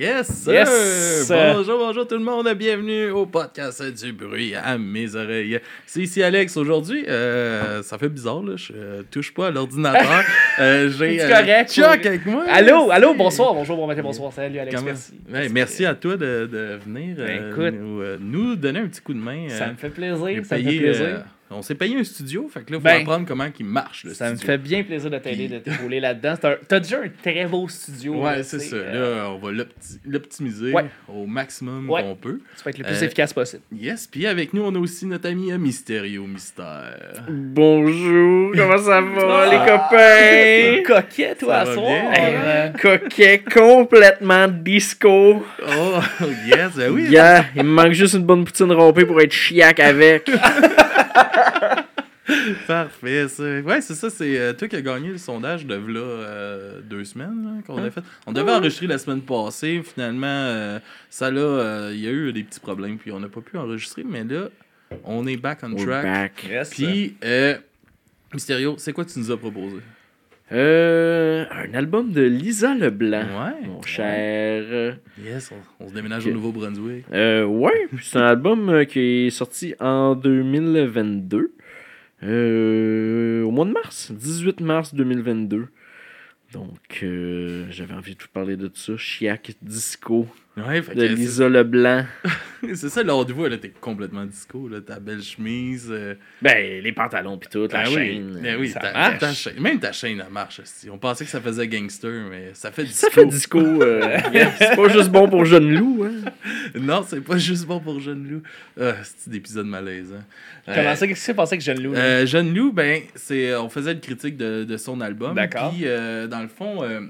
Yes, sir! Yes! Bonjour, bonjour tout le monde, bienvenue au podcast du bruit à mes oreilles. C'est ici Alex. Aujourd'hui, euh, ça fait bizarre, là, je euh, touche pas à l'ordinateur. Euh, J'ai C'est correct, Chuck avec moi. Allô, allô, bonsoir, bonjour, bon matin, bonsoir. Salut Alex, Comment- merci. Ouais, merci à toi de, de venir Ben, euh, nous, euh, nous donner un petit coup de main. Ça euh, me fait plaisir, ça me fait plaisir. On s'est payé un studio, fait que là, il faut Ben, apprendre comment il marche le ça me fait bien plaisir de t'aider, Puis- de t'épauler là-dedans. C'est un- T'as déjà un très beau studio. Ouais, c'est ça. euh, Là, on va l'opti- l'optimiser Ouais. au maximum Ouais. qu'on peut. Tu vas être le plus Euh, efficace possible. Yes, puis avec nous, on a aussi notre ami euh, Mysterio Mystère. Bonjour, comment ça va Ah, les copains? Coquet, toi, Ça à va soir. Euh, Coquet complètement disco. Oh, yes, ben oui. Yeah, il me manque juste une bonne poutine rompée pour être chiac avec. Parfait, ça. Ouais, c'est ça, c'est euh, toi qui as gagné le sondage de v'là euh, deux semaines là, qu'on a fait. On devait enregistrer la semaine passée, finalement, euh, ça là, euh, il y a eu des petits problèmes, puis on n'a pas pu enregistrer, mais là, on est back on We're track. back. yes. Puis, euh, Mysterio, c'est quoi que tu nous as proposé? Euh, un album de Lisa Leblanc, Ouais. mon cher. Yes, on, on se déménage au Nouveau-Brunswick. Euh, ouais, c'est un album qui est sorti en 2022. Euh, au mois de mars, 18 mars 2022. Donc, euh, j'avais envie de vous parler de ça. Chiac Disco Ouais, fait de que Lisa Leblanc. c'est- ça, là, t'es complètement disco, là, ta belle chemise. euh, Ben, les pantalons pis tout, la Ah oui, chaîne. ben oui, ça ta, marche. ta chaîne- même ta chaîne, elle marche. esti. On pensait que ça faisait gangster, mais ça fait disco. Ça fait disco. euh, c'est pas juste bon pour jeune loup. Hein. Non, c'est pas juste bon pour Jeune Loup. Ah, c'est d'épisode malaisant. Comment ça, qu'est-ce que tu pensais que Jeune Loup? Euh, Jeune Loup, ben, c'est, on faisait une critique de, de son album. D'accord. Puis, euh, dans le fond, euh,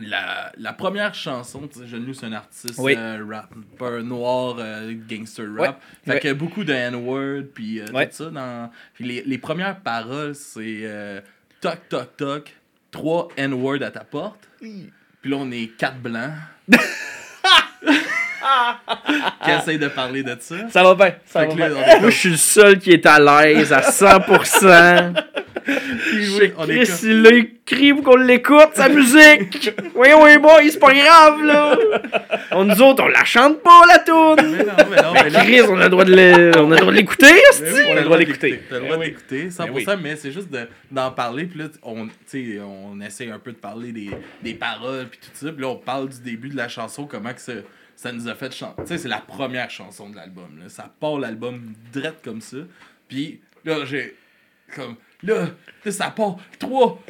la, la première chanson, tu sais, Jeune Loup, c'est un artiste Oui. euh, rap, pas un noir euh, gangster rap. Ouais. Fait Ouais. que beaucoup de N-word, puis euh, Ouais. tout ça. Dans... Puis les, les premières paroles, c'est euh, toc, toc, toc, trois N-word à ta porte. Puis là, on est quatre blancs. qui essayent de parler de ça. Ça va bien, ça va là, Moi, je suis le seul qui est à l'aise à 100%. oui, on Chris, il écrit pour qu'on l'écoute, sa musique. Oui, oui, boy, c'est pas grave, là. On, nous autres, on la chante pas, la toune. Mais non, mais non, mais là- Chris, on a le droit de l'é- on a le droit de l'écouter, On a le droit d'écouter. T'as le Mais droit oui. d'écouter, 100%, Mais oui. mais c'est juste de- d'en parler. Puis là, on, tu sais, on essaie un peu de parler des, des paroles, puis tout ça. Puis là, on parle du début de la chanson, comment que ça, ça nous a fait chanter. Tu sais, c'est la première chanson de l'album. là. Ça part l'album drette comme ça. Puis là, j'ai. Comme. Là, là, ça part trois,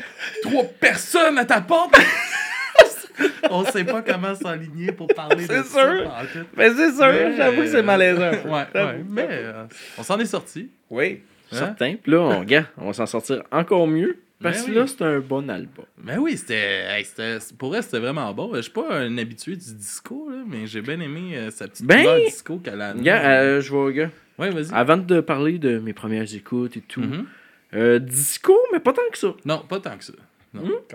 trois personnes à ta porte. on sait pas comment s'aligner pour parler de C'est ça. sûr. en fait. Mais c'est sûr, Mais, j'avoue que c'est euh, malaisant. Ouais, ouais. Mais euh, on s'en est sorti. Oui. Hein? Certain. Puis là, on, regarde, on va s'en sortir encore mieux. Parce Ben que oui. là, c'est un bon album. Mais oui, c'était, pour vrai, c'était vraiment bon. Je suis pas un habitué du disco, là, mais j'ai bien aimé euh, sa petite Ben, disco qu'elle a. Regarde, euh, je vois, gars. Ouais, vas-y. Avant de parler de mes premières écoutes et tout, Mhm. euh, disco, mais pas tant que ça. Non, pas tant que ça.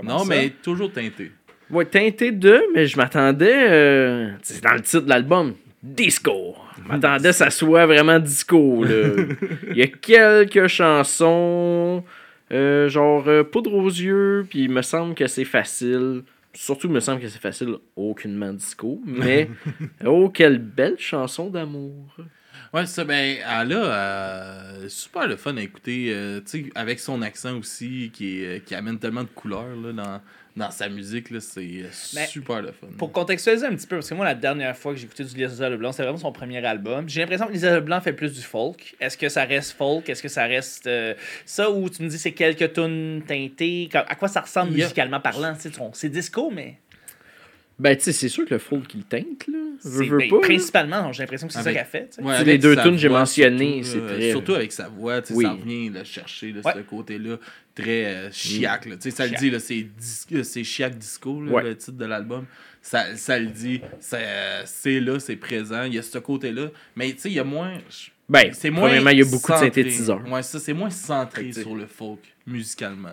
Non, ça? mais toujours teinté. Ouais, teinté de, mais je m'attendais. euh, c'est dans le titre de l'album. Disco. Je m'attendais que ça soit vraiment disco. là. Il y a quelques chansons, euh, genre euh, Poudre aux yeux, puis il me semble que c'est facile. Surtout, il me semble que c'est facile, aucunement disco. Mais, oh, quelle belle chanson d'amour. Ouais, ça, ben, elle a euh, super le fun à écouter, euh, tu sais, avec son accent aussi, qui, est, qui amène tellement de couleurs là, dans, dans sa musique, là, c'est euh, super le fun. Pour contextualiser un petit peu, parce que moi, la dernière fois que j'ai écouté du Lisa Leblanc, c'était vraiment son premier album. J'ai l'impression que Lisa Leblanc fait plus du folk. Est-ce que ça reste folk? Est-ce que ça reste euh, ça ou tu me dis c'est quelques tunes teintées? À quoi ça ressemble musicalement parlant? C'est disco, mais. Ben, tu sais, c'est sûr que le folk, il teinte, là. Je c'est- veux ben, pas. là. principalement, j'ai l'impression que c'est ça qu'elle fait. Ouais, avec les deux tunes que j'ai mentionnées, surtout, c'est là, très- Surtout avec sa voix, tu sais, Oui. ça revient le chercher, Ouais. ce côté-là, très euh, chiac. là. Tu sais, ça le dit, là, c'est dis- euh, c'est chiac disco, là, Ouais. le titre de l'album. Ça, ça le dit, ça, c'est là, c'est présent, il y a ce côté-là. Mais tu sais, il y a moins. Ben, C'est moins. premièrement, il y a beaucoup de synthétiseurs. Ouais, ça, c'est moins centré sur le folk, musicalement,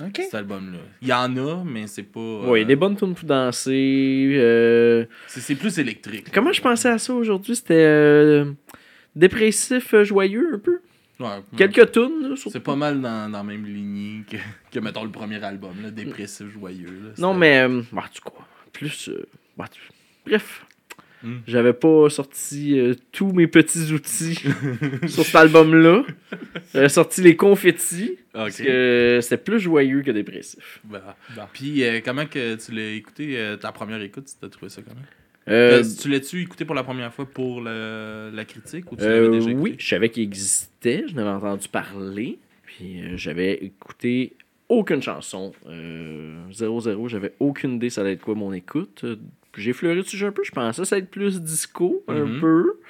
Ok. cet album-là. Il y en a, mais c'est pas. euh, Ouais, il y a des bonnes tunes pour danser. euh, c'est, c'est plus électrique. Comment je pensais à ça aujourd'hui? C'était euh, dépressif, joyeux un peu? Ouais, Quelques tunes. C'est pas mal dans, dans la même lignée que, que, mettons, le premier album, là, dépressif, joyeux. là. Non, mais, euh, bah, tu quoi? Plus. euh, bah, tu- Bref. Hmm. J'avais pas sorti euh, tous mes petits outils sur cet album-là. J'avais sorti les confettis. Parce que c'était plus joyeux que dépressif. Bah. Bon. Puis, euh, comment que tu l'as écouté, euh, ta première écoute, tu t'as trouvé ça comment? Euh, Euh, tu l'as-tu écouté pour la première fois pour le- la critique ou tu Euh, l'avais déjà écouté? oui, je savais qu'il existait, je n'avais entendu parler, puis euh, j'avais écouté aucune chanson. Euh, 0-0, j'avais aucune idée ça allait être quoi mon écoute. J'ai fleuré dessus un peu, je pensais ça allait être plus disco, un Mhm. peu.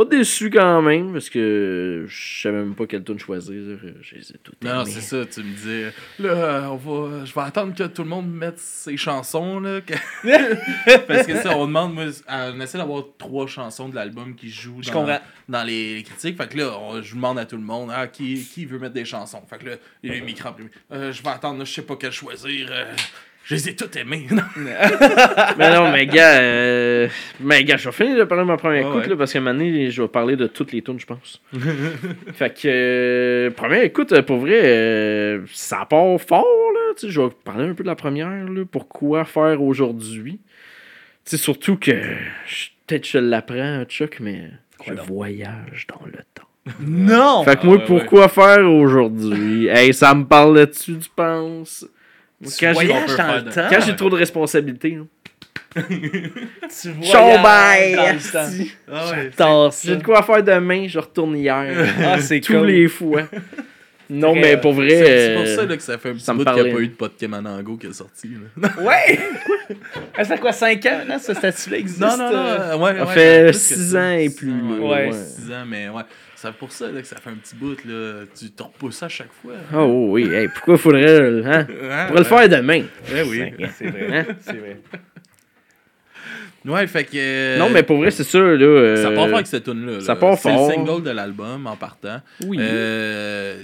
Pas déçu quand même, parce que je savais même pas quelle tune choisir. Je les ai toutes Non, c'est ça, tu me disais, là, on va, je vais attendre que tout le monde mette ses chansons, là. que- Parce que ça, on demande, moi, on essaie d'avoir trois chansons de l'album qui jouent Je dans, dans les, critiques. Fait que là, on- je demande à tout le monde, ah, qui, qui veut mettre des chansons? Fait que là, il y a les micros imprimés. Euh, je vais attendre, là, je sais pas quelle choisir. euh, je les ai toutes aimées. Mais non, mais gars, euh, mais gars, je vais finir de parler de ma première écoute, ouais. là, parce qu'à un moment donné, je vais parler de toutes les tunes, je pense. fait que, euh, première écoute, euh, pour vrai, euh, ça part fort, là. Tu sais, je vais parler un peu de la première, là. Pourquoi faire aujourd'hui? Tu sais, surtout que, peut-être je l'apprends, Chuck, mais Quoi je donc? voyage dans le temps. Non! Fait que Ah, moi, ouais, pourquoi faire aujourd'hui? hey, ça me parle là-dessus, tu penses? Quand j'ai de- trop de responsabilités. Tu asti. Ah. J'ai de quoi faire demain, je retourne hier. Ah, c'est Tous cool. les fois. Non, mais pour vrai. C'est pour ça là, que ça fait un petit bout qu'il n'y a pas eu de Pokémon Ango qui est sorti. Là. Ouais! Ça fait quoi, 5 ans, là, ce statut-là existe? Non, non, non. euh, ouais, Ça ouais, fait plus que six ça, ans et plus, ouais. 6 ans, mais ouais. C'est pour ça là, que ça fait un petit bout. Là. Tu te repousses à chaque fois. Oh oui, hey, pourquoi faudrait. le- Hein? Hein, On pourrait le faire demain. Ouais, oui. C'est vrai. Hein? C'est vrai. Ouais, fait que. euh, Non, mais pour vrai, c'est ça. Là, euh, Ça part fort avec cette tune-là. ça part C'est le single de l'album en partant. Oui. Euh,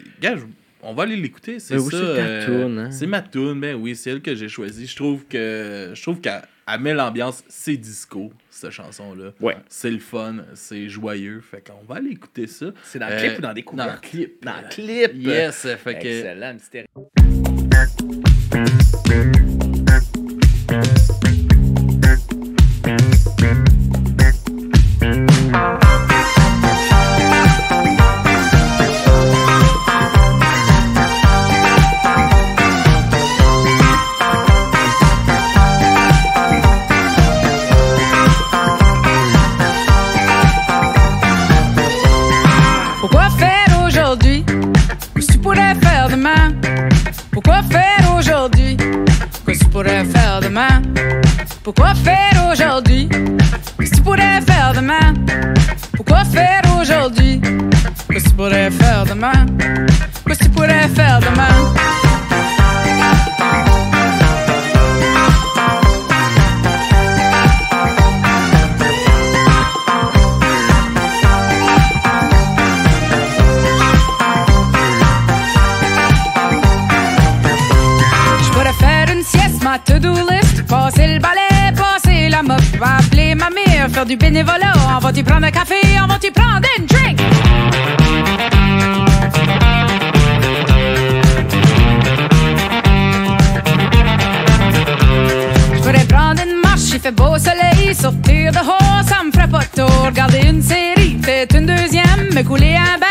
on va aller l'écouter, c'est Ben oui, ça. c'est ta euh, toune, hein. C'est ma tune, ben oui, c'est elle que j'ai choisie. Je trouve que je trouve qu'elle elle met l'ambiance, c'est disco cette chanson là. Ouais. C'est le fun, c'est joyeux, fait qu'on va aller écouter ça. C'est dans le Euh, clip ou dans Dans Découverte? le clip. Dans le clip! Yes, fait que Excellent, pourrais faire demain. Pourquoi faire aujourd'hui? Qu'est-ce que tu pourrais faire demain? Pourquoi faire aujourd'hui? Qu'est-ce que tu pourrais faire demain? Qu'est-ce que tu pourrais faire demain? Ma to-do list, passer le balai, passer la mop, appeler ma mère, faire du bénévolat, on va t'y prendre un café, on va t'y prendre une drink. Pourrais prendre une marche, il fait beau soleil, sortir dehors, ça me ferait pas tort, regarder une série, peut-être une deuxième, me couler un bain,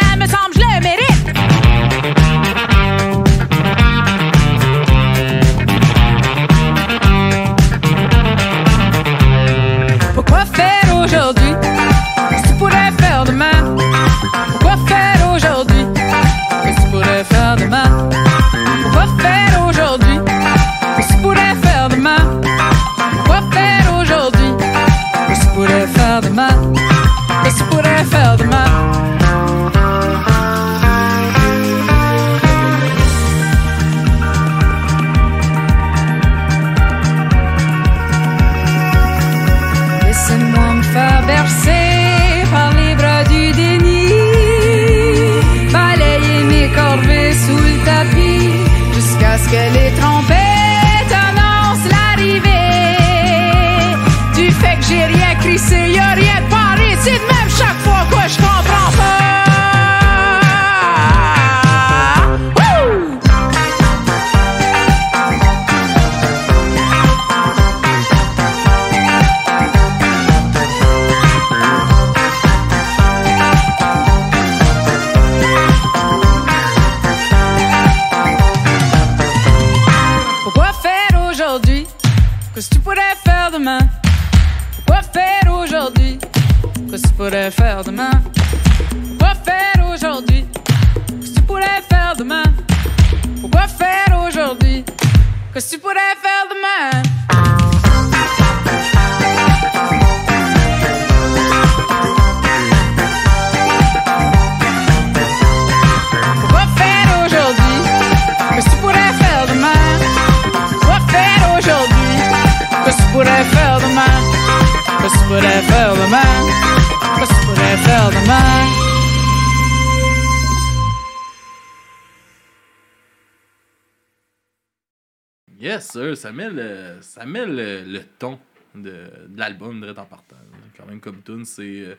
ça met le, le ton de, de l'album direct en partant. Quand même, comme tune, c'est euh,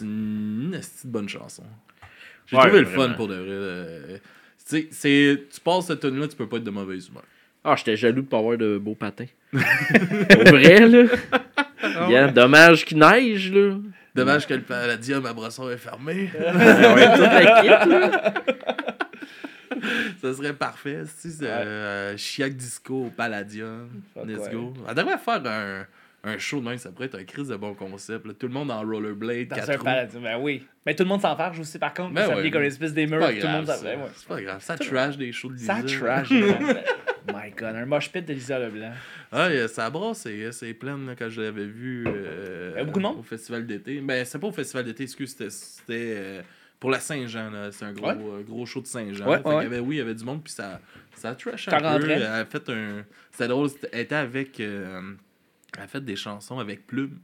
une, esti de bonne chanson. J'ai Ouais, trouvé le fun pour de vrai. euh, tu sais, c'est- tu passes cette tune là tu peux pas être de mauvaise humeur. Ah, j'étais jaloux de pas avoir de beaux patins. Pour vrai, là. Yeah, dommage qu'il neige, là. Dommage que le palladium à Brasson est fermé. ouais, toute la kit, là. ça serait parfait. Si c'est euh, Chiac Disco au Palladium. Fuck Let's ouais. go. On devrait faire un, un show de même, ça pourrait être un crise de bon concept. là. Tout le monde en rollerblade, Dans quatre un paradis. Ben oui. Mais tout le monde s'en farge aussi, par contre. Ben ça ouais. comme une espèce des murs. Tout le monde s'en ouais. C'est pas grave. Ça trash des shows de Lisa. Ça trash. My god, un mosh pit de Lisa Leblanc. Ah, ça brasse, c'est, c'est plein là, quand je l'avais vu euh, Il y a beaucoup de monde? au festival d'été. Ben, c'est pas au festival d'été, excuse, c'était, c'était euh, pour la Saint-Jean. Là. C'est un gros, Ouais. euh, gros show de Saint-Jean. Ouais, ouais. avait, oui, il y avait du monde, puis ça, ça trash un peu. Elle a fait un. C'était drôle, elle était avec. euh, elle a fait des chansons avec Plume.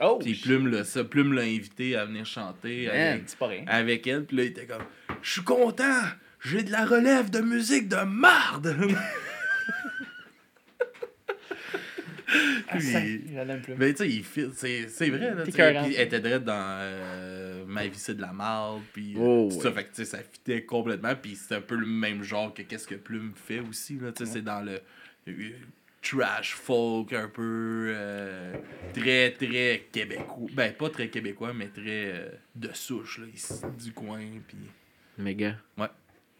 Oh! Puis Plume, là, ça, Plume l'a invité à venir chanter avec, avec elle. Puis là, il était comme Je suis content, j'ai de la relève de musique de marde. Ah, Puis- ça, j'en aime plus. Mais tu sais, il fit, c'est, c'est vrai. Là. Puis elle était direct dans euh, Ma vie c'est de la marde. Puis euh, Oh, tout ouais. ça, fait que tu sais, ça fitait complètement. Puis c'est un peu le même genre que qu'est-ce que Plume fait aussi. Là, tu sais, C'est dans le euh, trash folk un peu euh, très très québécois. Ben pas très québécois, mais très euh, de souche là, ici, du coin. Puis gars. Ouais.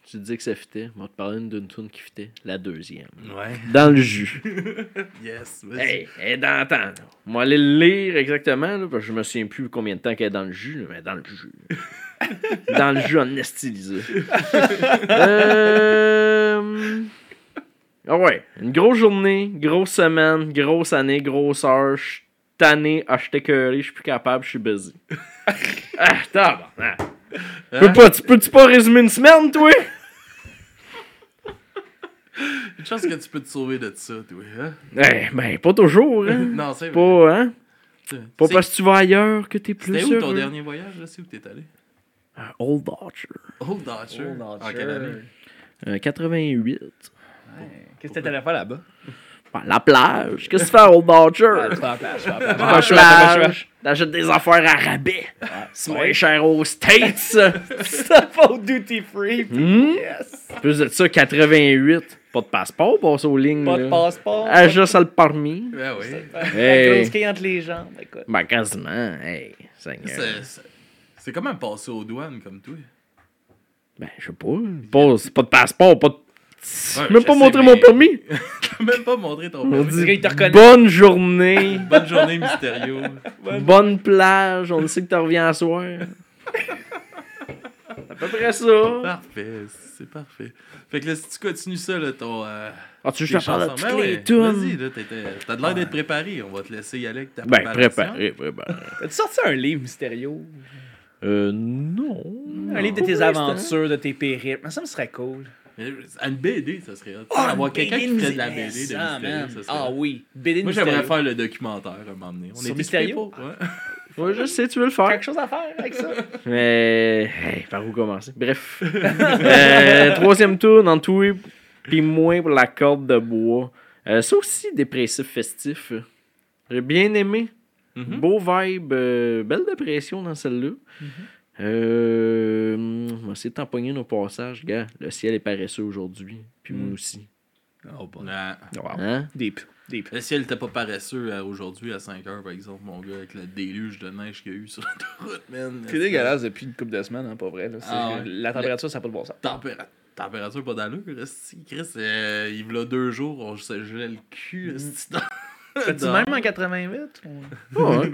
Tu te dis que ça fitait. On va te parler d'une tune qui fitait. La deuxième. ouais, Dans le jus. yes. hey, elle est dans le temps. là. Va aller le lire exactement, là, parce que je me souviens plus combien de temps qu'elle est dans le jus, là, mais dans le jus. dans le jus en estilisé. euh... Ah ouais, une grosse journée, grosse semaine, grosse année, grosse heure. Je suis tanné, ah, je suis écœuré, je suis plus capable, je suis busy. ah, tabarnak. Peux pas, tu peux-tu pas résumer une semaine, toi? Une chance que tu peux te sauver de ça, toi. Hein? Eh, ben, pas toujours, hein? Non, c'est vrai. Pas, hein. Pas parce que tu vas ailleurs que t'es plus C'était où ton heureux. dernier voyage, là? C'est où t'es allé? À Old Archer. Old Dodger. Old En Archer. quelle année? Euh, 88. Qu'est-ce que t'allais faire là-bas? Ben, la plage. Qu'est-ce que tu fais à Old tu à la plage, tu la plage. T'achètes des affaires à rabais. C'est moins cher aux States. Ça va au duty free. Hmm? Yes. Plus de ça, 88. Pas de passeport, passe aux lignes. Pas de passeport. Ah, juste le permis. Ben oui. Hey. Grosse quille entre les jambes. Écoute. Ben, quasiment. Hey, Seigneur. C'est- quand même passé aux douanes comme toi. Ben, je sais pas. Pas, de passeport, pas de. Ouais, même pas montrer mais- mon permis. Même pas montré ton On permis. dit Il te reconnaît. bonne journée, Bonne journée, Mysterio. bonne plage, on sait que tu reviens à soir. À peu près ça. Parfait, c'est parfait. Fait que là, si tu continues ça, là, ton. Euh, Ah, tu veux que je parle de toutes Ben les? Vas-y, là, t'as de l'air d'être préparé. On va te laisser y aller avec ta Ben, préparation. préparé, préparé. As-tu sorti un livre mystérieux? Euh, non. Un livre de tes aventures, de tes périples. Ça me serait cool. Mais, Une BD, ça serait. Ah, Avoir une quelqu'un qui BD ferait de la BD de serait Ah hot. oui, BD de Moi, j'aimerais faire le documentaire à un moment donné. On Sur est Mysterio? Ouais. Je sais, tu veux le faire. Quelque chose à faire avec ça. Mais, hey, par où commencer? Bref. Euh, troisième tour, dans tout puis moins pour la corde de bois. Euh, ça aussi, dépressif festif. J'ai bien aimé. Mhm. Beau vibe, euh, belle dépression dans celle-là. Euh, on va essayer de tamponner nos passages, gars. Le ciel est paresseux aujourd'hui, puis moi aussi. Oh, bon. Ah. Hein? Deep. Deep. Le ciel était pas paresseux euh, aujourd'hui à 5h, par exemple, mon gars, avec le déluge de neige qu'il y a eu sur l'autoroute, man. C'est dégueulasse depuis une couple de semaines, hein, pas vrai. Là. Ah ouais. La température, ça n'a pas de bon sens. Tempéra- température pas d'allure, esti. Chris, euh, il y a deux jours, on se gelait le Mm. cul, esti, Fais-tu même en 88? ou- ouais. Ouais,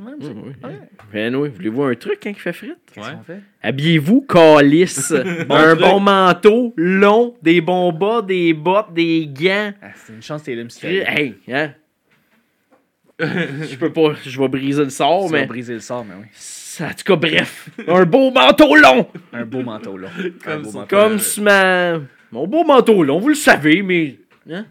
même ça. Ouais, ouais. Ouais. Ben oui, voulez-vous un truc quand il fait frite? Qu'est-ce qu'on fait? Habillez-vous, calice. un truc. bon manteau, long, des bons bas, des bottes, des gants. Ah, c'est une chance que t'es là, monsieur. Hey, hein? je peux pas, je vais briser le sort, Tu vas mais. briser le sort, mais oui. En tout cas, bref. Un beau manteau long! Un beau manteau, là. Un Comme beau ça. manteau. Comme ma. Mon beau manteau long, vous le savez, mais. Hein?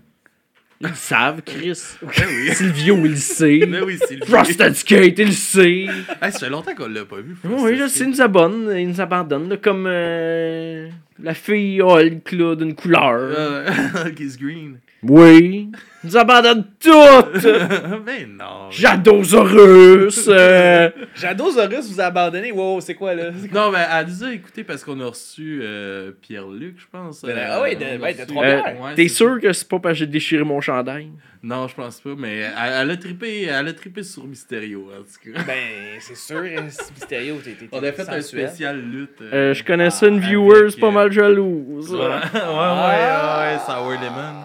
Ils le savent, Chris. Ben oui. Silvio, il le sait. Ben oui, Frosted Skate, il le sait. Hey, ça fait longtemps qu'on l'a pas vu. Oui, là, c'est, il nous abonne, il nous abandonne, là, comme euh, la fille Hulk, là, d'une couleur. Euh, Kiss Green. Oui, il nous abandonne toutes! ben non. Jadosaurus! euh, Jadosaurus vous a abandonné. Wow, c'est quoi, là? Quoi? Non, ben, elle nous a écouté parce qu'on a reçu euh, Pierre-Luc, je pense. La- Euh, ah oui, de- ouais, de euh, Ouais, T'es sûr que c'est pas parce que j'ai déchiré mon chandail? Non, je pense pas, mais elle, elle a trippé, elle a trippé sur Mysterio, en tout cas. Ben, c'est sûr, hein, Mysterio, t'es On a fait un spécial lutte. Euh, je connaissais une viewer, c'est pas mal jalouse. Ouais, ouais, ouais, ouais, Sour Lemon.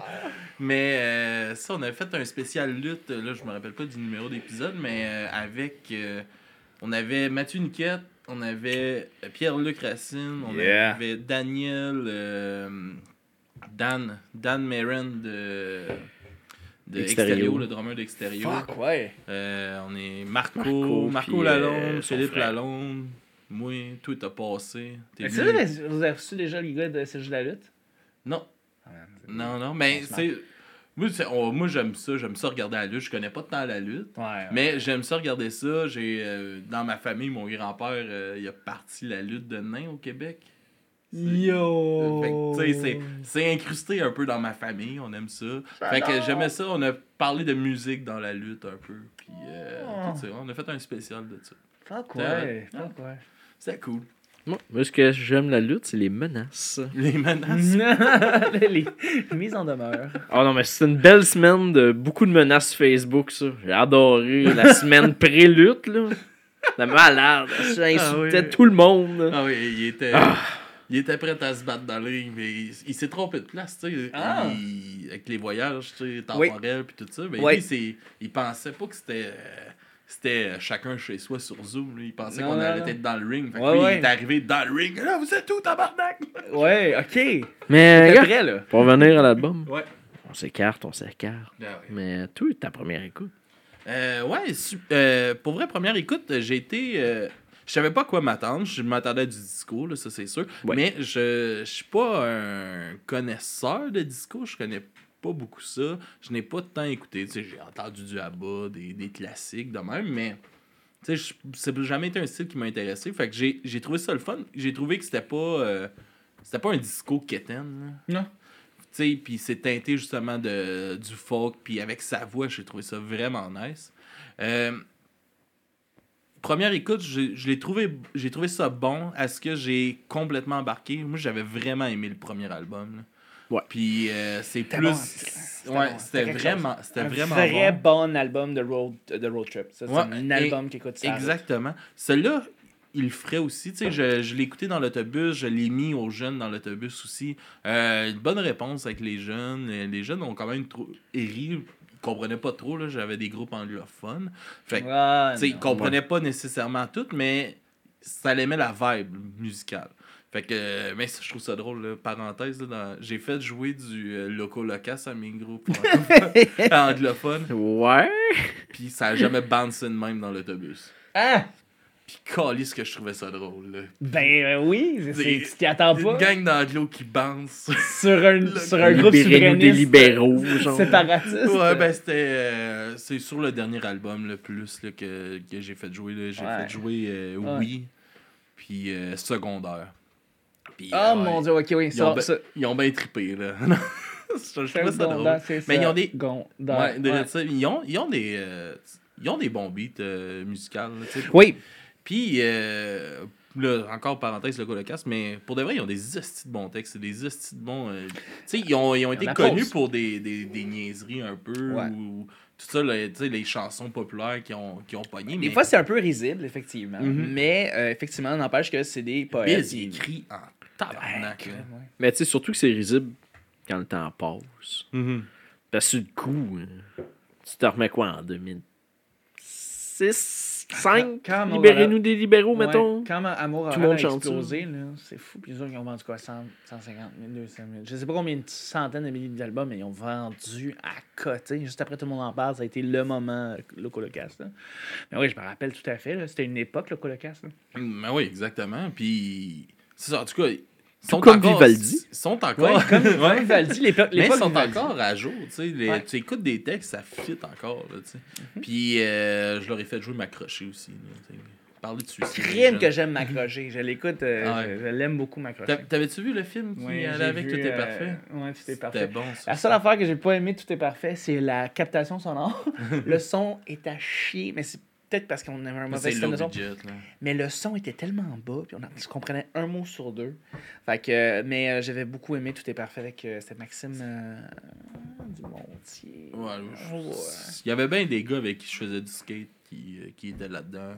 Mais euh, ça, on a fait un spécial lutte, là, je me rappelle pas du numéro d'épisode, mais euh, avec. euh, on avait Mathieu Niquette, on avait euh, Pierre-Luc Racine, on Yeah. avait Daniel. euh, Dan, Dan Marin de. De Extérieur. Extérieur, le drummer d'Extérieur. Fuck, ouais. Euh, on est Marco, Marco, Marco, puis, Lalonde, euh, son Philippe frère. Lalonde, moi, tout est passé. T'es venu- vous avez reçu déjà les gars de C'est juste la lutte? Non, Ah, non, non, mais On se c'est. Moi, c'est- on- moi j'aime ça, j'aime ça regarder la lutte. Je connais pas tant la lutte, Ouais, ouais. mais j'aime ça regarder ça. J'ai euh, dans ma famille, mon grand-père, euh, il a parti la lutte de nains au Québec. Yo! Fait que, tu sais, c'est- c'est incrusté un peu dans ma famille, on aime ça. Fait que j'aimais ça, on a parlé de musique dans la lutte un peu. Puis, euh, Oh. tout ça. on a fait un spécial de ça. Fuck, Ouais. ouais. Fuck, ouais. C'était cool. Moi, moi, ce que j'aime la lutte, c'est les menaces. Les menaces? les mises en demeure. Oh non, mais c'est une belle semaine de beaucoup de menaces Facebook, ça. J'ai adoré la semaine pré-lutte, là. La malade. Ça insultait Ah oui. tout le monde. là. Ah oui, il était, il était prêt à se battre dans le ring, mais il, il s'est trompé de place, tu sais. Ah. Il- Avec les voyages, tu sais, temporels puis tout ça. Mais Oui. lui, c'est, il pensait pas que c'était, euh, c'était chacun chez soi sur Zoom. là. Il pensait qu'on allait être dans le ring. Fait que Ouais, lui, ouais. il est arrivé dans le ring. Là, vous êtes où, tabarnak? Ouais, ok. Mais, regarde, prêt, là? pour revenir à l'album, Ouais. on s'écarte, on s'écarte. Mais toi, ta première écoute? Euh, ouais, euh, pour vrai, première écoute, j'ai été. euh, je savais pas à quoi m'attendre. Je m'attendais à du disco, là, ça c'est sûr. Ouais. Mais je, je suis pas un connaisseur de disco. Je connais pas beaucoup ça. Je n'ai pas tant écouté. Tu sais, j'ai entendu du ABBA, des, des classiques de même, mais. N'a jamais été un style qui m'a intéressé. Fait que j'ai trouvé ça le fun. J'ai trouvé que c'était pas. euh, c'était pas un disco quétaine. Non. Tu sais, puis c'est teinté justement de, du folk, puis avec sa voix, j'ai trouvé ça vraiment nice. Euh, première écoute, j'ai je l'ai trouvé, j'ai trouvé ça bon. À ce que j'ai complètement embarqué. Moi, j'avais vraiment aimé le premier album. là. Ouais. Puis euh, c'est plus. bon, c'était- c'était ouais, c'était vraiment, c'était Un vraiment vrai bon. bon album de road, de road trip. Ça, c'est Ouais, un album qui écoute ça. Exactement. Celui-là, il le ferait aussi. Tu sais, je, je l'ai écouté dans l'autobus, je l'ai mis aux jeunes dans l'autobus aussi. Euh, une bonne réponse avec les jeunes. Euh, Les jeunes ont quand même trop ri. Comprenaient pas trop. là. J'avais des groupes anglophones. Fait que, Ah, tu sais, ils comprenaient pas nécessairement tout, mais ça aimait la vibe musicale. Fait que, euh, mais ça, je trouve ça drôle, là. parenthèse, là, dans- j'ai fait jouer du euh, Loco Locas à mes groupes anglophones, Ouais. puis ça a jamais bouncé de même dans l'autobus. Ah! Puis calisse que je trouvais ça drôle. Là. Ben euh, oui, c'est- Des- tu t'y attends Une pas. gang d'anglo qui bounce. Sur un, Le- sur un groupe Libérez-nous des souverainiste libéraux, genre. séparatiste. ouais, ben c'était. euh, c'est sur le dernier album le plus là, que, que j'ai fait jouer. là. J'ai Ouais. fait jouer euh, Ouais. Oui, puis euh, Secondaire. Puis, Oh euh, mon dieu, ok, oui, Ils ont, ça. ben- ça. ils ont bien trippé, là. je trouvais ça drôle. Mais ça. ils ont des- Ouais, de- ouais. ça, ils, ont, ils, ont des, euh, ils ont des bons beats euh, sais. Oui, Puis, euh, là, encore parenthèse, le Golocast, mais pour de vrai, ils ont des hosties de bons textes, des hosties de bons. tu sais, ils ont, ils ont été connus pause. pour des, des, des niaiseries un peu, Ouais. ou tout ça, là, les chansons populaires qui ont, qui ont pogné. des mais fois c'est un peu risible, effectivement. Mhm. Mais effectivement, n'empêche que c'est des poètes. Biz, il écrit en tabarnak. Ouais. Mais tu sais, surtout que c'est risible quand le temps passe. Mhm. Parce que le coup, euh, Tu te remets quoi en 2006, 5 Quand Amour Libérez-nous des libéraux, Ouais, mettons. Quand Amour Tout le monde a chante explosé, là, c'est fou. Puis ils ont vendu quoi 100, 150 000, 200 000. Je sais pas combien de centaines de milliers d'albums, mais ils ont vendu à côté. Juste après, tout le monde en parle. Ça a été le moment, le Colocast. là. Mais oui, je me rappelle tout à fait. là. C'était une époque, le Colocast. là. Ben oui, exactement. Puis, c'est ça, en tout cas, Tout sont comme encore, Vivaldi. sont encore. Ouais, comme, Ouais. Vivaldi, ils l'époque sont Vivaldi. encore à jour, tu sais. les- Ouais. Tu écoutes des textes, ça fit encore, là. Mhm. Puis, euh, je leur ai fait jouer m'accrocher aussi, là. Parler de suicide. Crime que j'aime m'accrocher. Je l'écoute, euh, Ah je, je l'aime beaucoup m'accrocher. T'a- T'avais-tu vu le film qui Ouais, allait avec? vu, Tout est euh, parfait? Ouais, tout est parfait. bon, ça. La seule affaire que j'ai pas aimé, tout est parfait, c'est la captation sonore. le son est à chier, mais c'est peut-être parce qu'on avait un mauvais système son. budget. Mais le son était tellement bas, puis on, a- je comprenais un mot sur deux. Fait que, mais euh, j'avais beaucoup aimé Tout est parfait avec euh, c'était Maxime euh. Ouais, je- Ouais. Il y avait bien des gars avec qui je faisais du skate qui, qui étaient là-dedans.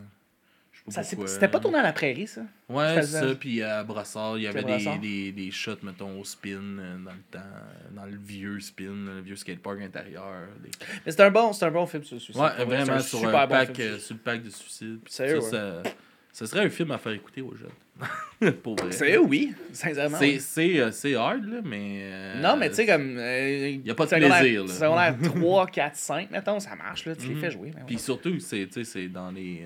C'était pas tourné à la prairie, ça? Ouais, faisait- ça. Puis à Brossard, il y avait des, des, des shots, mettons, au spin euh, dans le temps, dans le vieux spin, le vieux skatepark intérieur. des- Mais c'est un bon, un bon film sur le suicide. Ouais, vraiment, sur, un bon pack, film. euh, sur le pack de suicide. Sérieux, ça, ça, ça serait un film à faire écouter aux jeunes. Pour vrai. Oui, sincèrement. C'est- oui. C'est euh, c'est hard, là, mais. euh, Non, mais tu sais, comme. Il y a pas de plaisir, là. Secondaire 3, 4, 5, mettons, ça marche, là. Tu les Mhm. fais jouer. ouais. Puis surtout, c'est tu sais, c'est dans les.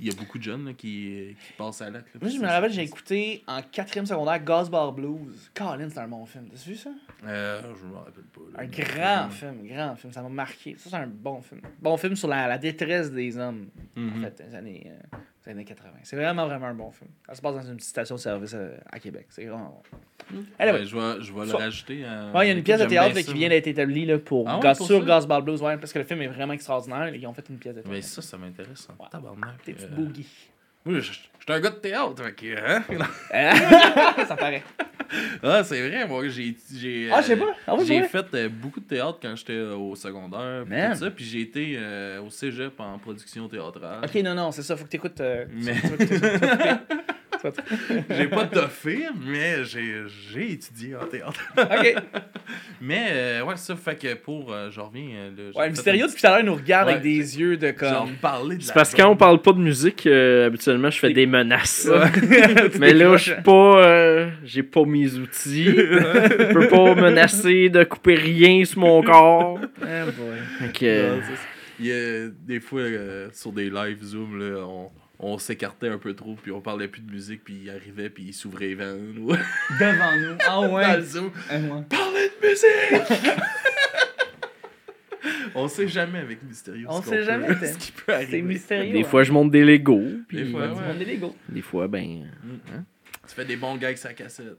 Il y a beaucoup de jeunes là, qui, qui passent à l'acte. Moi, je me rappelle, j'ai écouté en quatrième secondaire Ghostball Blues. Colin, c'est un bon film. T'as vu ça? Euh, je me rappelle pas. là. Un grand film, grand film. Ça m'a marqué. Ça, c'est un bon film. Bon film sur la, la détresse des hommes, en Mhm. fait, des années, euh, des années 80. C'est vraiment, vraiment un bon film. Ça se passe dans une petite station-service euh, à Québec. C'est vraiment bon. Anyway. Ouais, je vais, je vais le rajouter. Ouais, il y a une pièce de théâtre là, qui vient d'être établie là, pour, Ah ouais, Goss- pour sur? Gospel Blues, ouais, parce que le film est vraiment extraordinaire. Ils ont fait une pièce de théâtre. Mais ça, ça m'intéresse. en Ouais. Tabarnak. Petites euh, boogies. Moi, je je suis un gars de théâtre. que, hein? ça paraît. ah, c'est vrai, moi, j'ai. j'ai, Ah, je sais euh, pas. Ah oui, j'ai fait euh, beaucoup de théâtre quand j'étais euh, au secondaire. puis. Tout ça, puis j'ai été euh, au cégep en production théâtrale. Ok, non, non, c'est ça. Faut que t'écoutes. Mais- J'ai pas toffé, mais j'ai j'ai étudié en théâtre. Ok. Mais, euh, ouais, ça fait que pour. euh, je reviens. euh, là, Ouais, fait Mysterio, un depuis tout à l'heure, il nous regarde Ouais, avec des yeux de comme. parler de C'est la parce que quand on parle pas de musique, euh, habituellement, je fais des menaces. Mais là, je suis pas. euh, J'ai pas mes outils. Je peux pas menacer de couper rien sur mon corps. Ah, boy. Non, ça. Il y a des fois, euh, sur des lives Zoom, là, on, on s'écartait un peu trop, puis on parlait plus de musique, puis il arrivait, puis il s'ouvrait les vannes. ou- Devant nous. Ah Dans ouais. le Zoom. Ah ouais. Parlez de musique! on sait jamais avec Mysterio. On ce sait jamais, peut- ce qui peut arriver. C'est mystérieux. des hein. fois, je monte des Legos. Puis Des fois, ouais. des Legos. des fois, ben. Tu fais des bons gags sur la cassette.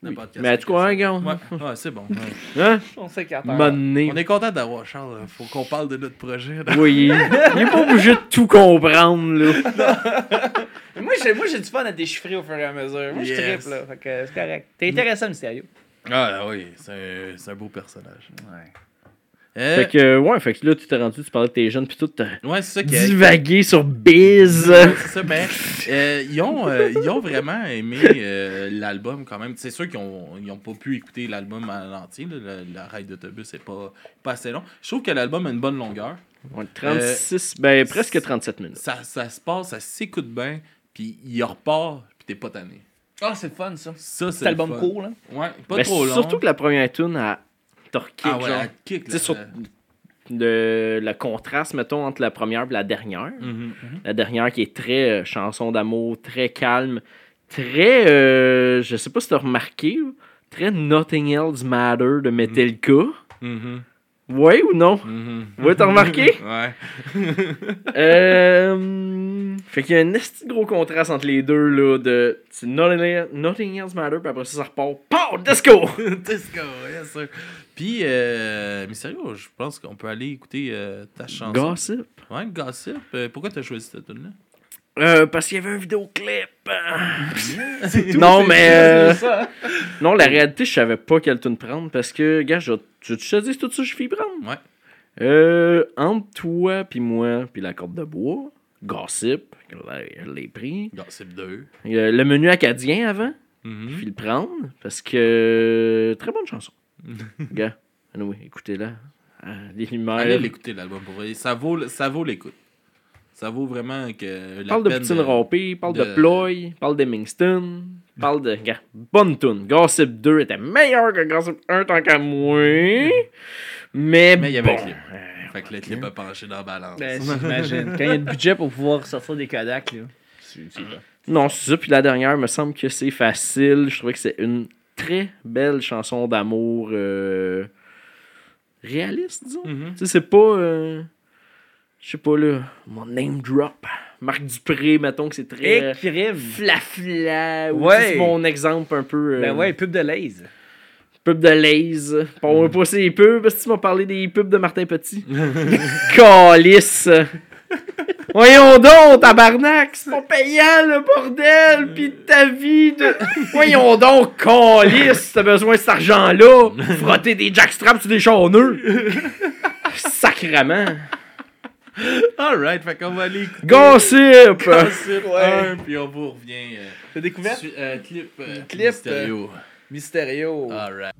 N'importe Mais tu cassette. gars? Ouais, ouais c'est bon. ouais. Hein? On s'écarte. On est content d'avoir Charles. Faut qu'on parle de notre projet. là. Oui, il il est pas obligé de tout comprendre, là. Moi, j'ai, moi, j'ai du fun à déchiffrer au fur et à mesure. Moi, je Yes. trippe, là. Fait que c'est correct. T'es intéressant, Mysterio. Ah oui, c'est un, c'est un beau personnage. Ouais. Euh, Fait que, ouais, fait que là, tu t'es rendu, tu parlais de tes jeunes, puis tout, t'as ouais, c'est ça qui divagué sur Biz. Ouais, c'est ça, ben, euh, ils, ont, euh, ils ont vraiment aimé euh, l'album quand même. C'est sûr qu'ils ont, ils ont pas pu écouter l'album à l'entier. là. Le- La ride d'autobus n'est pas, pas assez long. Je trouve que l'album a une bonne longueur. Ouais, 36, ben presque 37 minutes. Ça, ça se passe, ça s'écoute bien, puis il repart, puis t'es pas tanné. Ah, c'est fun, ça. Ça, c'est le album fun. court, là. Ouais, pas Mais trop long. surtout que la première tune a ah ouais, genre. elle kick, Tu sais, là. sur le, le contraste, mettons, entre la première et la dernière. Mhm. La dernière qui est très euh, chanson d'amour, très calme, très. euh, je sais pas si t'as remarqué, très Nothing Else Matter de Metallica. Mhm. Ouais ou non? Mhm. Ouais, t'as remarqué? Ouais. Euh, fait qu'il y a un gros contraste entre les deux, là, de c'est Nothing, Nothing Else Matter, puis après ça, ça repart. Pow! Disco! Disco, yes sir. Puis, euh, mais sérieux, je pense qu'on peut aller écouter euh, ta chanson. Gossip. Ouais, Gossip. Euh, pourquoi t'as choisi cette tune là Euh, parce qu'il y avait un vidéoclip. non, mais. euh, non, la réalité, je savais pas quelle tune prendre parce que, gars, je, tu te dis tout ça, je fais prendre? Ouais. Euh, entre toi, puis moi, puis la corde de bois, Gossip, je l'ai- pris. Gossip 2. Euh, le menu acadien avant, Mhm. je vais le prendre parce que. Très bonne chanson. gars, anyway, écoutez-la. à les. Allez l'écouter, l'album, pour vrai. Ça vaut, ça vaut l'écoute. Ça vaut vraiment que la parle de Poutine râpée, parle de, de- Ploy, parle de Mingston, parle de. Gars, bonne tune. Gossip 2 était meilleur que Gossip 1 tant qu'à moi. Mais, Mais il y avait bon. clip. Fait que le clip a penché dans la balance. Ben, j'imagine. Quand il y a le budget pour pouvoir sortir des Kodak, là. Non, c'est ça. Puis la dernière, me semble que c'est facile. Je trouvais que c'est une très belle chanson d'amour euh, réaliste, disons. Mhm. Tu sais, c'est pas. euh, je sais pas, là. Mon name drop. Marc Dupré, mettons que c'est très. Écrive. Flafla. ou Ouais. C'est mon exemple un peu. euh, Ben ouais, pub de Lays. Pub de Lays. Bon, on va passer les pubs. Parce que tu m'as parlé des pubs de Martin Petit. Calice. Voyons donc, tabarnak, c'est pas payant le bordel, pis ta vie de. Voyons donc, calice, t'as besoin de cet argent-là. Frotter des jackstraps sur des charneux. Sacrement. Alright, fait qu'on va aller écouter. Gossip. Gossip 1, puis on vous revient. Euh, T'as découvert? euh, clip. euh, Clip, Mysterio. Mysterio. Alright.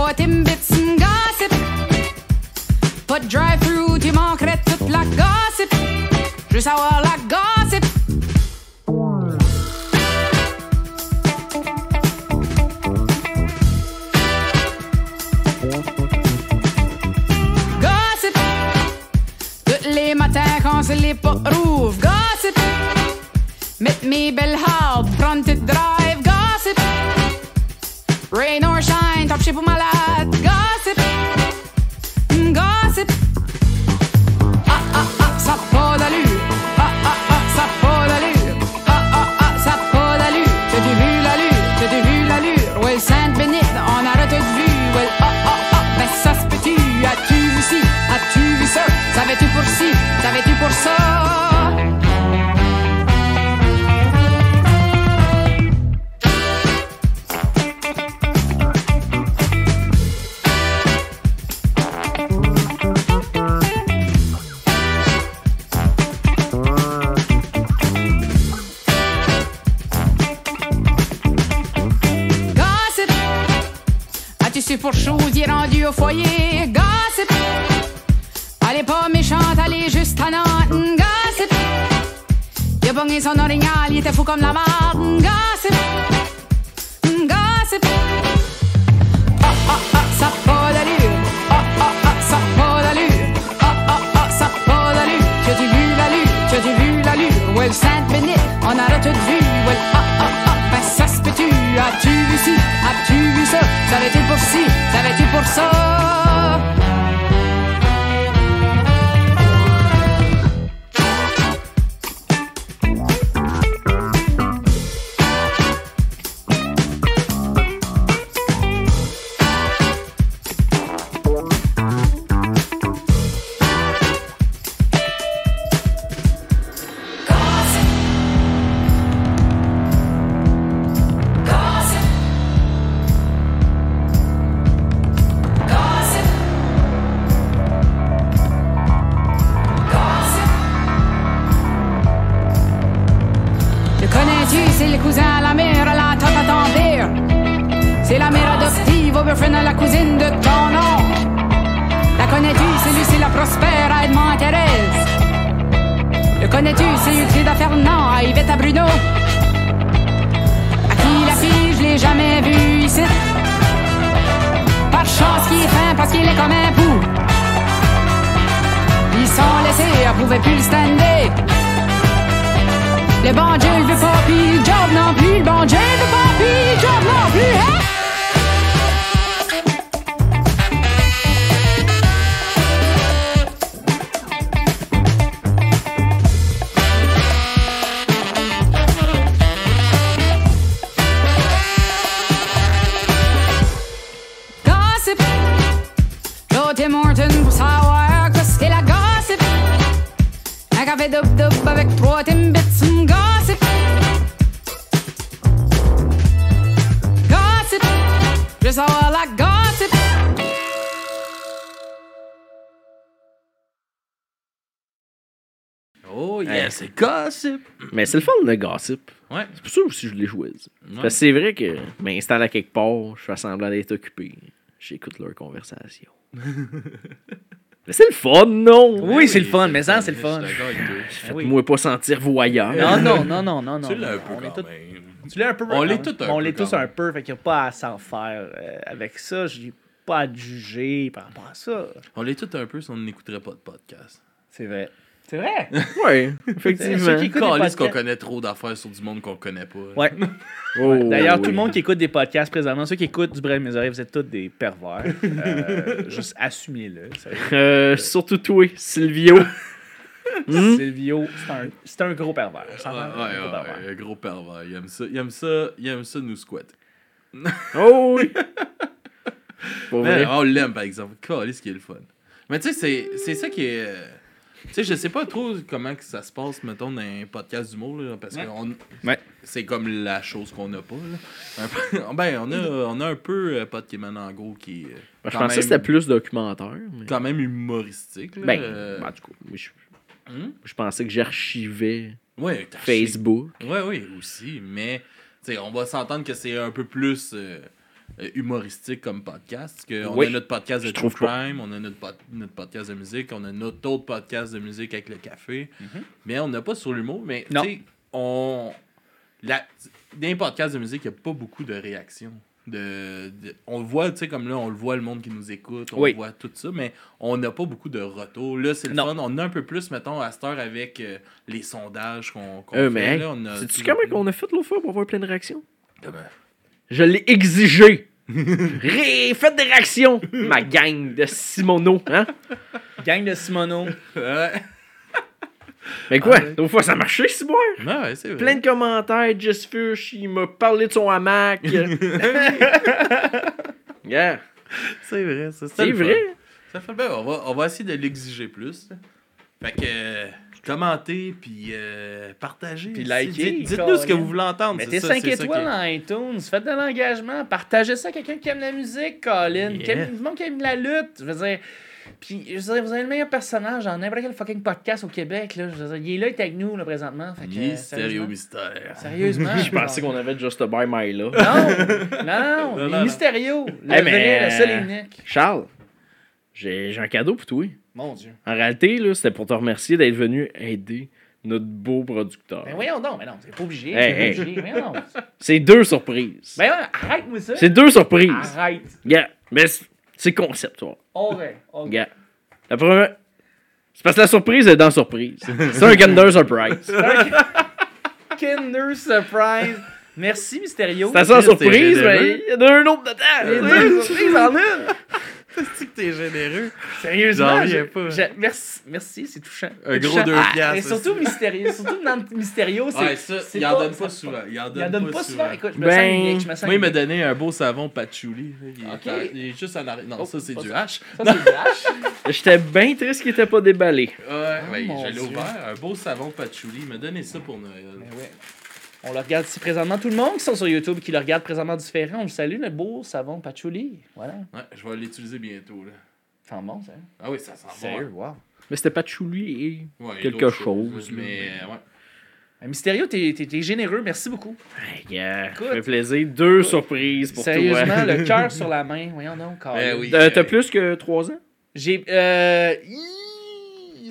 Double-double avec trois Timbits, mm, gossip. Pas de drive-thru, tu manquerais toute la gossip. Je veux savoir la gossip. Gossip. Tous les matins quand c'est les portes rouvrent, gossip. Met mes belles hard, prendre toute drive, gossip. Rain or shine, top shape ou malade, comme la marde. À Fernand, à Yvette à Bruno. À qui la fille, je l'ai jamais vu ici. Par chance qu'il est fin, parce qu'il est comme un pou. Ils sont laissés, elle pouvait plus le stander. Le bon Dieu il veut pas, le job non plus. Le bon Dieu veut pas, le job non plus. Hein? C'est gossip. Mais c'est le fun de gossip. Ouais. C'est pour ça aussi que je l'ai choisi. Ouais. Parce que c'est vrai que je m'installe à quelque part, je fais semblant d'être occupé. J'écoute leur conversation. Mais c'est le fun, non? Oui, c'est le fun, mais ça, c'est le Je fun. suis d'accord avec toi. Ben oui. Moi pas sentir voyeur. Non, non, non, non, non, non. Tu l'as un peu on quand même. Tu l'as un peu. On l'est tous un On peu l'est tous un peu, fait qu'il n'y a pas à s'en faire euh, avec ça. J'ai pas à juger par rapport à ça. On l'est tous un peu si on n'écouterait pas de podcast. C'est vrai. C'est vrai. Ouais, Ceux effectivement. des Calisse qu'on podcasts- connaît trop d'affaires sur du monde qu'on connaît pas. Ouais. Oh, D'ailleurs, oui. tout le monde qui écoute des podcasts présentement, ceux qui écoutent du Brel Mes oreilles, vous êtes tous des pervers. Euh, juste assumez-le. Euh, surtout toi, Silvio. Hmm? Silvio, c'est un, c'est un gros pervers. Ouais, Un gros ouais, pervers. ouais, gros pervers. Il aime ça, il aime ça, il aime ça nous squatter. Oh oui! Pour Mais vrai. on l'aime par exemple. Calisse qui est le fun. Mais tu sais, c'est- c'est ça qui est. euh, Tu sais, je sais pas trop comment que ça se passe, mettons, dans un podcast d'humour, là, parce que on- Ouais. c'est comme la chose qu'on n'a pas. Là. Peu- ben, on a, on a un peu euh, Podkeman en gros qui est. euh, Ben, je pensais que c'était plus documentaire. Mais... Quand même humoristique. Là. Ben, euh, en tout cas, moi, je, hum? je pensais que j'archivais Ouais, Facebook. Oui, oui, aussi. Mais tu sais, on va s'entendre que c'est un peu plus euh, euh, humoristique comme podcast. Que on Oui. a notre podcast de True pas. Crime, on a notre, notre podcast de musique, on a notre autre podcast de musique avec le café. Mhm. Mais on n'a pas sur l'humour. Mais tu sais, on. La... Dans les podcasts de musique, il n'y a pas beaucoup de réactions. De, de- on le voit, tu sais, comme là, on le voit le monde qui nous écoute, on Oui. voit tout ça, mais on n'a pas beaucoup de retours. Là, c'est le Non. fun. On a un peu plus, mettons, à cette heure avec euh, les sondages qu'on Euh, fait. a sais-tu comment qu'on a fait l'autre fois pour avoir plein de réactions? Je l'ai exigé. Ré, faites des réactions, ma gang de Simono. Hein? Gang de Simono. Ouais. Mais quoi? Ah ouais. Fois, ça marchait, Ciboire? Ouais, ouais, c'est vrai. Plein de commentaires. Jess Fush, il m'a parlé de son hamac. yeah. C'est vrai, ça. C'est le fun. vrai. Ça fait bien. On va, on va essayer de l'exiger plus. Fait que. Commentez, puis euh, partagez. Puis likez, Dites- Dites-nous ce que vous voulez entendre. Mettez c'est ça, 5 c'est ça étoiles qui est- dans iTunes, faites de l'engagement, partagez ça à quelqu'un qui aime la musique, Colin, qui Yeah. aime, du monde qui aime la lutte. Je veux dire, puis je veux dire, vous avez le meilleur personnage dans n'importe quel fucking podcast au Québec. Là. Je veux dire, il est là, il est avec nous là, présentement. Fait que, euh, Mystérieux mystère. Sérieusement. Je pensais qu'on avait Just a Buy My Love. Non, non, non, Non, non, mystérieux. Le mais- vrai, le seul et unique. Charles, j'ai j'ai un cadeau pour toi. Mon Dieu. En réalité, là, c'était pour te remercier d'être venu aider notre beau producteur. Ben voyons donc, mais non, c'est pas obligé. Hey, c'est hey. pas obligé. C'est deux surprises. Ben ouais, arrête-moi ça. C'est deux surprises. Arrête. Yeah. Mais c'est- c'est conceptuel. Ok, ok. Yeah. La première. C'est parce que la surprise est dans la surprise. C'est un Kinder Surprise. Kinder Surprise. Merci, Mysterio. C'est t'es surprise, mais il y en a un autre dedans. deux surprises en une. C'est que t'es généreux? Sérieusement. Je- pas. je- merci, merci, c'est touchant. Un gros touchant. deux Ah, piastres, Mais surtout. Mysterio, surtout dans Mysterio, c'est. Ouais, ça, il en donne pas souvent. Il en Il donne pas souvent. Écoute, je me Ben, sens unique, je me sens Moi, il m'a donné un beau savon patchouli. Il, est il juste en arrière. Non, Oh, ça, c'est du. H. Ça, c'est du hache? J'étais bien triste qu'il était pas déballé. Ouais, ouais, mon je l'ai ouvert. Un beau savon patchouli. Il m'a donné ça pour Noël. Ben ouais. On le regarde ici présentement. Tout le monde qui sont sur YouTube qui le regarde présentement différent, on le salue, le beau savon patchouli. Voilà. Ouais, je vais l'utiliser bientôt. Là. Ça sent bon, ça. Ah oui, ça sent bon. Sérieux, wow. Mais c'était pas de chouli et. Ouais, Quelque chose, choses. Mais euh, ouais. Ben, Mysterio, t'es t'es- t'es généreux, merci beaucoup. Yeah. Écoute. Ça fait plaisir. Deux surprises pour Sérieusement, toi. le cœur sur la main. Voyons donc. Ben oui. Euh, T'as plus que trois ans? J'ai. Euh.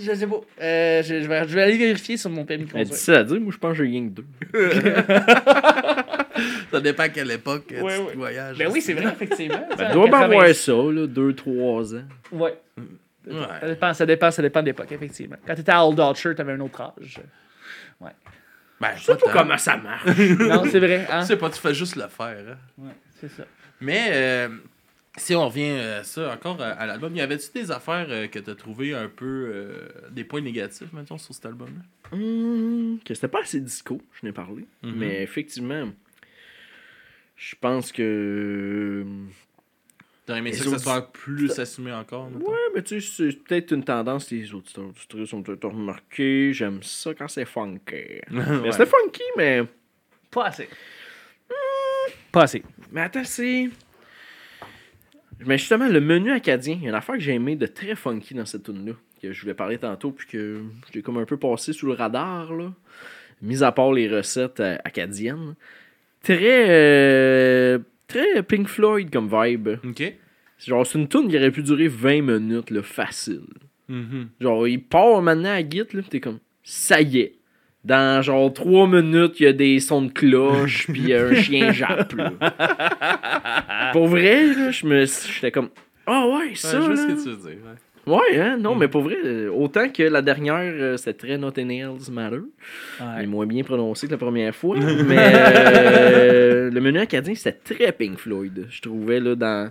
Je sais pas. Euh, je, je vais, je vais aller vérifier sur mon permis de Elle conduire. dit ça à dire, moi je pense que j'ai rien que deux. Ça dépend à quelle époque euh, Ouais, tu ouais. voyages. Ben oui, c'est vrai, effectivement. Ben, dois bien 80 avoir ça, là, deux, trois ans. Ouais. Ça Ouais. dépend, ça dépend, ça dépend de l'époque, effectivement. Quand t'étais à Old Archer, t'avais un autre âge. Ben, Je sais pas comment ça marche. Non, c'est vrai, hein? Tu sais pas, tu fais juste le faire. hein. Ouais, c'est ça. Mais euh, si on revient à ça, encore euh, à l'album, y avait-tu des affaires euh, que t'as trouvé un peu euh, des points négatifs, mettons, sur cet album-là? Hum, que c'était pas assez disco, je n'ai parlé. Mhm. Mais effectivement, je pense que. T'aurais aimé ça que ça soit plus assumé encore mettons? Ouais, mais tu sais, c'est peut-être une tendance les auditeurs auditrices ont peut-être remarqué. J'aime ça quand c'est funky. Ouais. C'était funky, mais. Pas assez. Pas assez. Mais attends, c'est. Mais justement, le menu acadien, il y a une affaire que j'ai aimé de très funky dans cette tune là que je voulais parler tantôt, puis que j'étais comme un peu passé sous le radar, là. Mis à part les recettes euh, acadiennes. Très. euh, très Pink Floyd comme vibe. Ok. Genre, c'est une tune qui aurait pu durer 20 minutes, là, facile. Mhm. Genre, il part maintenant à Git, là, pis t'es comme, ça y est. Dans genre 3 minutes, il y a des sons de cloche, puis il y a un chien jappe, là. Pour vrai, je me j'étais comme, ah ouais, ça, Ouais, je ce que tu veux dire. ouais. Ouais, hein, non, mais pour vrai, euh, autant que la dernière, euh, c'était très Nothing Else Matter. Elle est moins bien prononcé que la première fois. mais euh, le menu acadien, c'était très Pink Floyd, je trouvais, là, dans...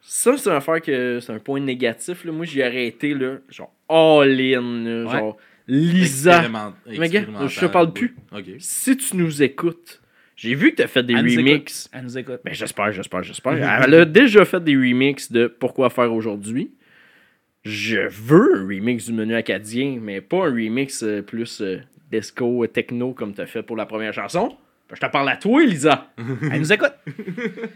Ça, c'est une affaire que c'est un point négatif. Là. Moi, j'y aurais été, là, genre, all-in, Ouais. genre, Lisa. Expériment- Mais gars, je te parle plus. ouais. Si tu nous écoutes, j'ai vu que tu as fait des Elle nous remixes. Elle nous écoute. Ben, j'espère, j'espère, j'espère. Elle a déjà fait des remixes de Pourquoi faire aujourd'hui. Je veux un remix du menu acadien, mais pas un remix euh, plus euh, disco, euh, techno comme tu as fait pour la première chanson. Ben, Je te parle à toi, Elisa. Elle nous écoute.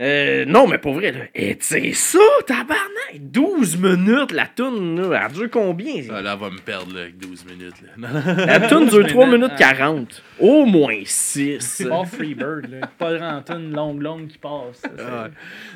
Euh, non, mais pour vrai, là. Et c'est ça, tabarnak! 12 minutes, la toune, là. Elle dure combien? Ah, là, elle va me perdre là, avec 12 minutes. Là. La toune dure 3 minutes, minutes ah. 40. Au moins 6. C'est pas Freebird, là. Pas grand une longue, longue qui passe. Ah,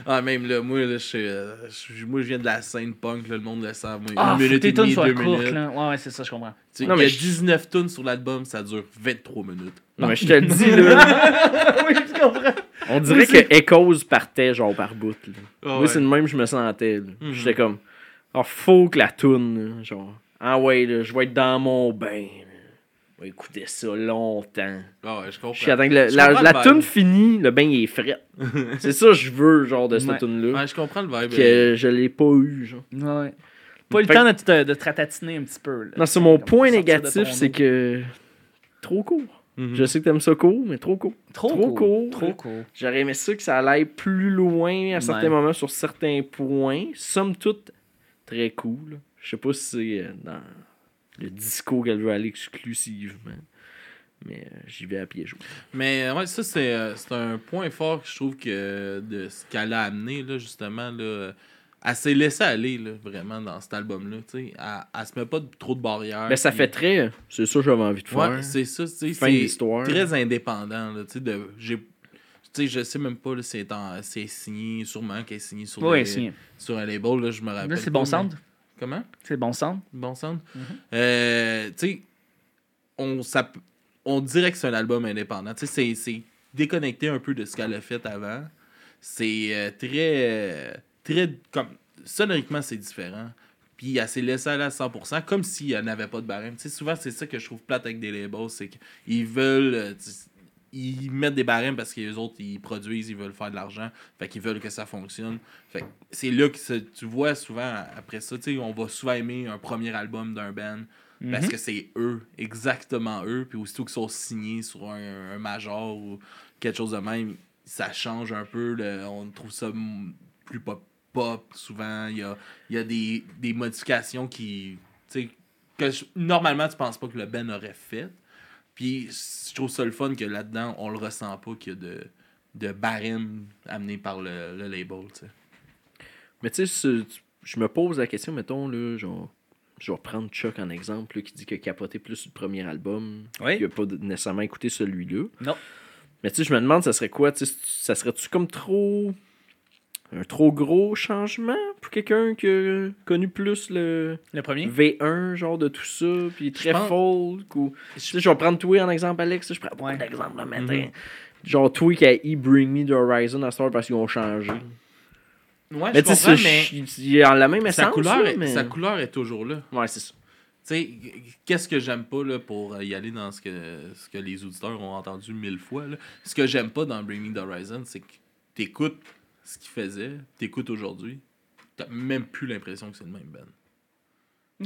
ah, même là, moi, là, je, suis, euh, je- moi, je viens de la scène punk, là, le monde le sait. Moi, Ah, une minute et demie, deux courtes, minutes. là. Ouais, ouais, c'est ça, je comprends. Tu sais, Non, il mais y a je- 19 tunes sur l'album, ça dure 23 minutes. Non, mais je te le dis, là. oui, je comprends. On dirait que Echoes partait genre par bout. là. Ah Moi, ouais. c'est le même que je me sentais. Mhm. J'étais comme, oh, faut que la toune, là, genre, ah ouais, là, je vais être dans mon bain. Je vais écouter ça longtemps. Ah ouais, je comprends. Je attends que le- Je la, la le toune finit, le bain il est frais. c'est ça que je veux, genre, de cette Ouais. toune-là. Ouais, je comprends le vibe. euh, Que je l'ai pas eu, genre. Ouais. Pas le temps de te, de te ratatiner un petit peu. Là. Non, c'est mon point négatif, c'est que. Trop court. Mhm. Je sais que t'aimes ça court, mais trop court. Trop, trop court. court. Trop court. J'aurais aimé ça que ça aille plus loin à certains Ouais. moments sur certains points. Somme toute, très cool. Je sais pas si c'est euh, dans le disco qu'elle veut aller exclusivement. Mais euh, j'y vais à pied jour. Mais euh, ouais, ça, c'est c'est un point fort que je trouve que de ce qu'elle a amené, là, justement. Là, elle s'est laissée aller, là, vraiment, dans cet album-là. tu sais. Elle, elle se met pas de- trop de barrières. Mais ça puis- fait très. C'est ça que j'avais envie de faire. Ouais, c'est ça, tu sais, Fin c'est d'histoire. très indépendant, là, tu sais, de... j'ai- Tu sais, je sais même pas si c'est en- si c'est signé, sûrement qu'elle est signée sur, Ouais, des- si. sur un label, là, je me rappelle c'est bon mais- sound. Comment? C'est bon sound. Bon sound? Mhm. Euh, tu sais, on, ça, on dirait que c'est un album indépendant. Tu sais, c'est- c'est déconnecté un peu de ce qu'elle a fait avant. C'est euh, très, euh, très, comme, sonoriquement, c'est différent. Puis elle s'est laissée aller à 100%, comme s'il n'y n'avait pas de barème. Souvent, c'est ça que je trouve plate avec des labels, c'est qu'ils veulent... euh, ils mettent des barèmes parce que les autres, ils produisent, ils veulent faire de l'argent. Fait qu'ils veulent que ça fonctionne. Fait que c'est là que tu vois souvent, après ça, tu on va souvent aimer un premier album d'un band parce Mhm. que c'est eux, exactement eux. Puis aussitôt qu'ils sont signés sur un, un major ou quelque chose de même, ça change un peu. le- on trouve ça plus pop, pop souvent. Il y a, il y a des, des modifications qui. tu sais, que je- normalement, tu penses pas que le band aurait fait. Puis je trouve ça le fun que là-dedans, on le ressent pas qu'il y a de, de barème amené par le, le label. tu sais. Mais tu sais, je me pose la question, mettons, là, genre. Je vais reprendre Chuck en exemple, là, qui dit qu'il a capoté plus sur le premier album. Oui. Il a pas nécessairement écouté celui-là. Non. Mais tu sais, je me demande, ça serait quoi? Ça serait-tu comme trop. Un trop gros changement pour quelqu'un qui a connu plus le Le premier? V1, genre de tout ça, puis très pense- folk? Ou... Tu sais, je vais prendre toi en exemple, Alex. Je prends Ouais. d'exemples, là, Mhm. maintenant. Genre, toi qui a e Bring Me the Horizon à Star parce qu'ils ont changé. Ouais, mais je comprends, mais je- il est en la même essence. sa couleur, là, mais... sa couleur est toujours là. Ouais, c'est ça. Tu sais, qu'est-ce que j'aime pas là, pour y aller dans ce que, ce que les auditeurs ont entendu mille fois? Là? Ce que j'aime pas dans Bring Me the Horizon, c'est que t'écoutes ce qu'il faisait, t'écoutes aujourd'hui, t'as même plus l'impression que c'est le même band.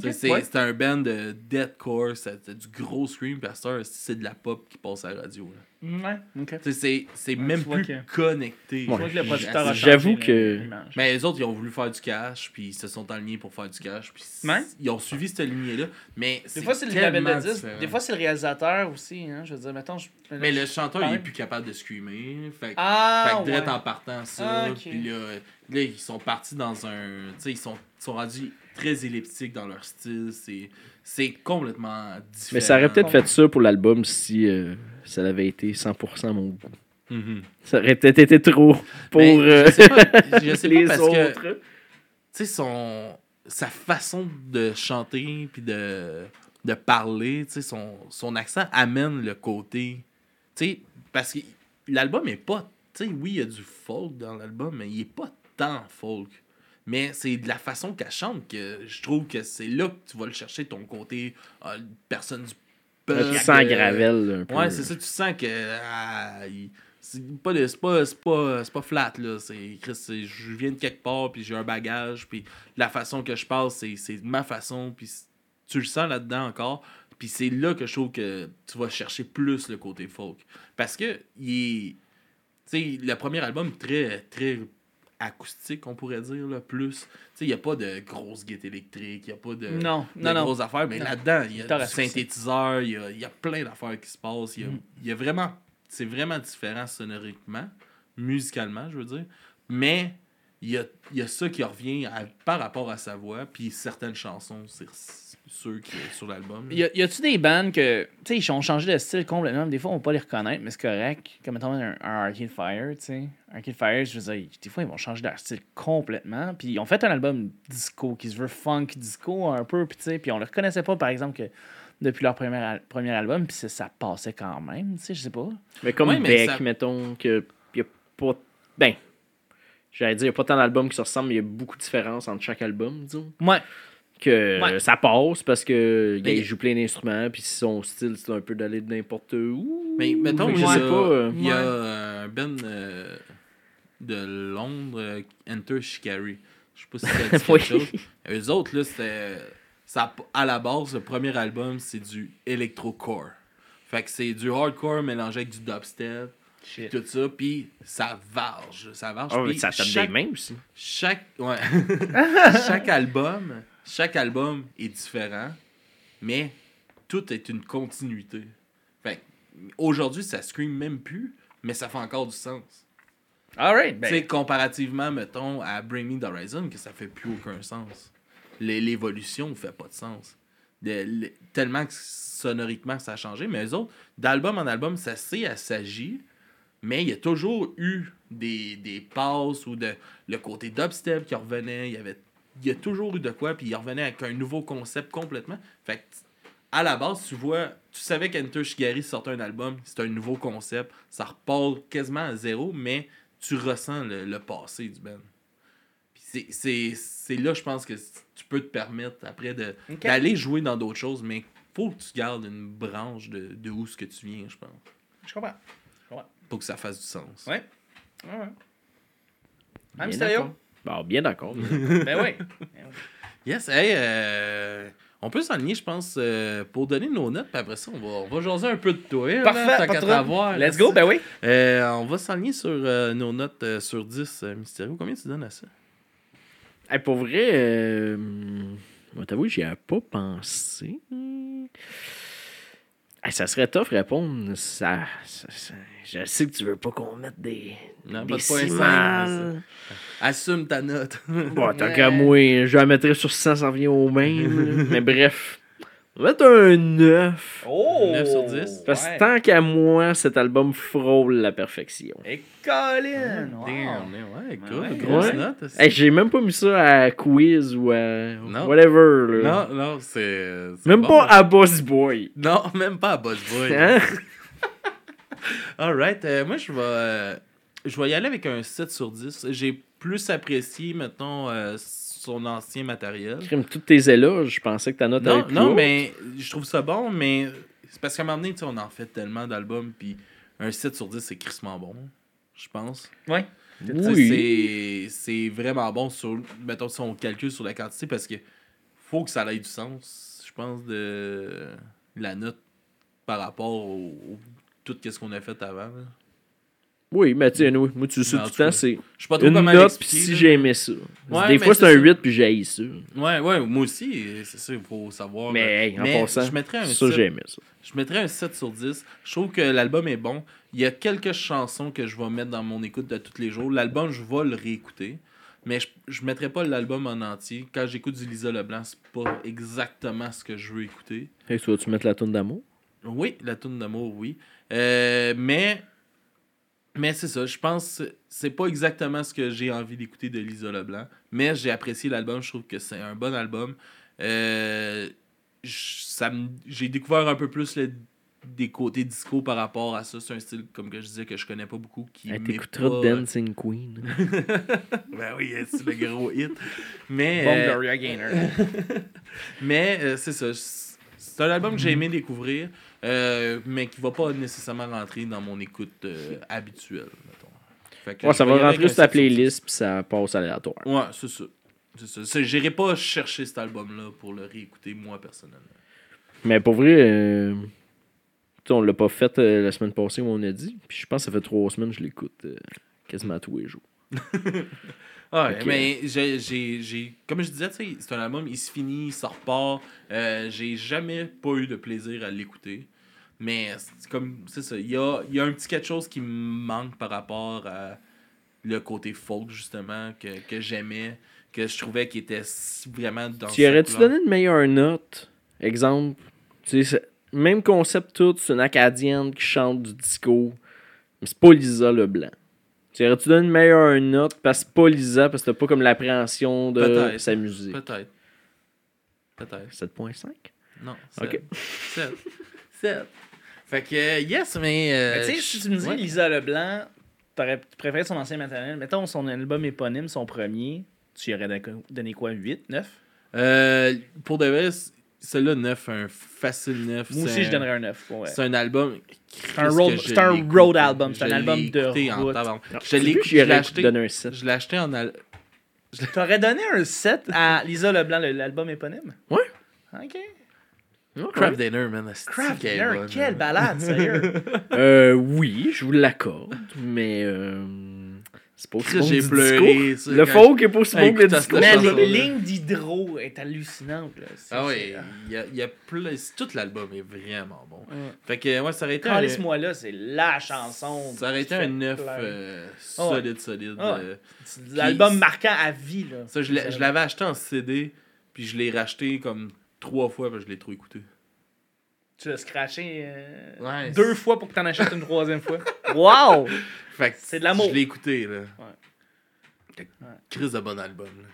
Sais, C'est ouais. un band de deathcore, c'est c'est du gros scream, pasteur, c'est de la pop qui passe à la radio. là. Ouais, ok. C'est c'est Ouais, même plus que- connecté. Je vois que le producteur a J'avoue que-. Mais les autres, ils ont voulu faire du cash, puis ils se sont alignés pour faire du cash, puis Ouais. ils ont suivi cette lignée-là. Mais Des fois, c'est le label tellement de disque. différent. Des fois, c'est le réalisateur aussi. Hein. Je veux dire, mettons. Je... Mais le chanteur, il est plus capable de screamer. Fait, que- Ah, fait que direct en partant ça, Ah, puis là, là, ils sont partis dans un. Tu sais, ils sont, ils sont rendus très elliptiques dans leur style. C'est, c'est complètement différent. Mais ça aurait peut-être fait ça pour l'album si euh, ça avait été 100% mon goût. Mhm. Ça aurait peut-être été trop pour Mais euh, je sais pas, je sais pas les parce que autres. tu sais, son, sa façon de chanter puis de, de parler, son, son accent amène le côté. Parce que l'album est pas. Oui, il y a du folk dans l'album, mais il est pas tant folk. Mais c'est de la façon qu'elle chante que je trouve que c'est là que tu vas le chercher, ton côté euh, personne du peuple. Tu sens Gravel un peu. Ouais, c'est ça, tu sens que. ah, il- c'est pas, pas, c'est pas, c'est pas flat, là. C'est, je viens de quelque part, puis j'ai un bagage, puis la façon que je parle, c'est, c'est ma façon, puis tu le sens là-dedans encore. Puis c'est là que je trouve que tu vas chercher plus le côté folk. Parce que, il est. Tu sais, le premier album, très, très acoustique, on pourrait dire, là, plus. Tu sais, il n'y a pas de grosses guides électriques, il n'y a pas de Non, de non, non. grosses affaires, mais Non. là-dedans, il y a du synthétiseur, il y a, y a plein d'affaires qui se passent. Il y a, Mm. y a vraiment. C'est vraiment différent sonoriquement, musicalement, je veux dire. Mais il y a, y a ça qui revient à- par rapport à sa voix, puis certaines chansons, c'est ceux qui sur l'album. Y, a- y a-tu des bands que, tu sais, ils ont changé de style complètement. Des fois, on peut pas les reconnaître, mais c'est correct. Comme mettons un, un Arcade Fire, tu sais. Arcade Fire, je veux dire, des fois, ils vont changer leur style complètement. Puis ils ont fait un album disco qui se veut funk disco un peu, puis tu sais. Puis on le reconnaissait pas, par exemple, que depuis leur premier, al- premier album, puis ça, ça passait quand même, tu sais, je sais pas. Mais comme Ouais, Beck, ça- mettons, que y a pas. Ben, j'allais dire, il n'y a pas tant d'albums qui se ressemblent, mais il y a beaucoup de différences entre chaque album, disons. Ouais. Que Ouais. ça passe parce que Mais- il joue plein d'instruments, puis son style, c'est un peu d'aller de n'importe où. Mais mettons, je a, sais pas. euh, il y a euh, un band euh, de Londres, euh, Enter Shikari. Je sais pas si ça dit quelque chose. Eux autres, là, c'était. Ça, à la base, le premier album, c'est du electrocore. Fait que c'est du hardcore mélangé avec du dubstep, Shit. tout ça, puis ça varge. Ça varge. Puis ça tape chaque- des mains aussi. chaque ouais. chaque album chaque album est différent mais tout est une continuité fait aujourd'hui ça scream même plus mais ça fait encore du sens Alright, ben. comparativement mettons à Bring Me the Horizon que ça fait plus aucun sens L'é- l'évolution ne fait pas de sens De- le- tellement que sonoriquement ça a changé mais les autres d'album en album ça s'est assagi mais il y a toujours eu des, des passes ou de le côté dubstep qui revenait. Il y avait il y a toujours eu de quoi, puis il revenait avec un nouveau concept complètement. Fait que, à la base, tu vois, tu savais qu'Enter Shigari sortait un album, c'est un nouveau concept, ça repart quasiment à zéro, mais tu ressens le, le passé du band. Puis c'est- c'est c'est là, je pense, que tu peux te permettre après d'aller jouer dans d'autres choses, mais faut que tu gardes une branche de, de où ce que tu viens, je pense, Je comprends. pour que ça fasse du sens. Ouais. Ouais, ouais. Bon, bien d'accord. Ben oui. Yes, hey, euh, on peut s'enligner, je pense, euh, pour donner nos notes, puis après ça, on va, on va jaser un peu de toi. là, Parfait, tant qu'à Let's go, ben oui. Euh, on va s'enligner sur nos notes sur 10, euh, Mysterio. Combien tu donnes à ça? Hey, pour vrai, euh, moi, t'avoue, j'y ai pas pensé. Hey, ça serait tough répondre. Ça, ça- ça- je sais que tu veux pas qu'on mette des, Non, des pas de. Assume ta note. Bon, tant qu'à moi, je la mettrais sur 100, ça revient au même. Mais bref, on va mettre un 9. Oh! 9 sur 10. Parce que Ouais. tant qu'à moi, cet album frôle la perfection. Et Colin! wow. Damn, ouais, écoute, Ouais, grosse ouais. note. aussi. Hey, j'ai même pas mis ça à quiz ou à Non. whatever. Là. non, non, c'est. c'est Même bon, pas là. à Boss Boy. Non, même pas à Boss Boy. Hein? Alright, euh, moi je vais euh, je vais y aller avec un 7 sur 10. J'ai plus apprécié, mettons, euh, son ancien matériel. Crime, toutes tes éloges, je pensais que ta note Non, allait plus non mais je trouve ça bon, mais c'est parce qu'à un moment donné, tu sais, on en fait tellement d'albums, puis un 7 sur 10, c'est crissement bon, je pense. Ouais. Oui. C'est c'est vraiment bon, sur, mettons, si on calcule sur la quantité, parce que faut que ça ait du sens, je pense, de la note par rapport au, au- tout ce qu'on a fait avant. là. Oui, mais tu sais, anyway, moi, tu le sais Mais tout le temps, c'est Je sais pas trop une comment note, puis si aimé ça. Ouais, Des mais fois, c'est un ça. 8, puis j'ai ça. Ouais, ouais, moi aussi, c'est ça, il faut savoir. Mais, hey, en Mais passant, je mettrais un ça, 7. j'ai aimé ça. Je mettrais un 7 sur 10. Je trouve que l'album est bon. Il y a quelques chansons que je vais mettre dans mon écoute de tous les jours. L'album, je vais le réécouter. mais je, je mettrais pas l'album en entier. Quand j'écoute du Lisa Leblanc, c'est pas exactement ce que je veux écouter. Hey, tu vas-tu mettre la toune d'amour? Oui, la tune d'amour, oui. Euh, mais mais c'est ça, je pense que c'est pas exactement ce que j'ai envie d'écouter de Lisa Leblanc, mais j'ai apprécié l'album, je trouve que c'est un bon album. Euh, j'ai découvert un peu plus le- des côtés disco par rapport à ça, c'est un style comme que je disais que je connais pas beaucoup qui Hey, T'écouteras pas- Dancing Queen. Ben oui, c'est le gros hit. Mais Bon euh, Gloria Gaynor. mais euh, c'est ça. C'est un album que j'ai aimé découvrir, euh, mais qui va pas nécessairement rentrer dans mon écoute euh, habituelle. Fait que Ouais, je ça va rentrer sur ta playlist puis ça passe aléatoire. Ouais, c'est ça. C'est ça. J'irai pas chercher cet album-là pour le réécouter moi personnellement. Mais pour vrai, euh, on l'a pas fait euh, la semaine passée où on a dit. Puis je pense que ça fait trois semaines que je l'écoute quasiment tous les jours. Ouais, Ok. mais j'ai, j'ai, comme je disais, tu sais, c'est un album, il se finit, il se repart. Euh, j'ai jamais pas eu de plaisir à l'écouter. Mais c'est comme, c'est ça, il y a, y a un petit quelque chose qui me manque par rapport à le côté folk, justement, que, que j'aimais, que je trouvais qu'il était vraiment dans Tu aurais-tu donné une meilleure note? Exemple, tu sais, même concept tout, c'est une Acadienne qui chante du disco, mais c'est pas Lisa Leblanc. Tu aurais-tu donné une meilleure note parce que pas Lisa, parce que t'as pas comme l'appréhension de Peut-être. sa musique? Peut-être. Peut-être. 7.5 Non. Ok. 7. 7. Fait que, yes, mais. euh, Mais tu sais, si tu me dis ouais. Lisa Leblanc, t'aurais- tu préférais son ancien maternel, mettons son album éponyme, son premier, tu y aurais don- donné quoi? 8, 9 Euh, pour de vrai, celui-là, 9, un facile 9. Moi aussi, je donnerais un 9. Ouais. C'est un album. C'est un road- c'est un road album, c'est un album de route. Je l'ai J'y je l'ai acheté. donné un 7. Je l'ai acheté en. al- T'aurais donné un 7 à Lisa Leblanc, le- l'album éponyme? Ouais. Ok. Craft Dinner, man. Craft Dinner, quelle balade, sérieux. Euh, oui, je vous l'accorde, mais euh, c'est pas aussi bon que J'ai pleuré. ça, Le quand- folk est pas aussi Ah, bon que le écoute, disco. cette Mais les lignes d'hydro est hallucinante. Là. Ah oui, c'est- il y a, il y a plein. Tout l'album est vraiment bon. Fait que, ouais, ça aurait été un. Calisse-moi là, c'est la chanson. Ça aurait qui été un 9 plein. euh, Ah solide, solide. Ah euh. C'est L'album marquant à vie. Là. Ça, je l'avais acheté en CD, puis je l'ai racheté comme trois fois, parce que je l'ai trop écouté. Tu l'as scratché euh, Ouais, deux fois pour que t'en achètes une troisième fois. Wow! Fait que C'est de l'amour. Je l'ai écouté, là. Ouais. Crise de bon album, là.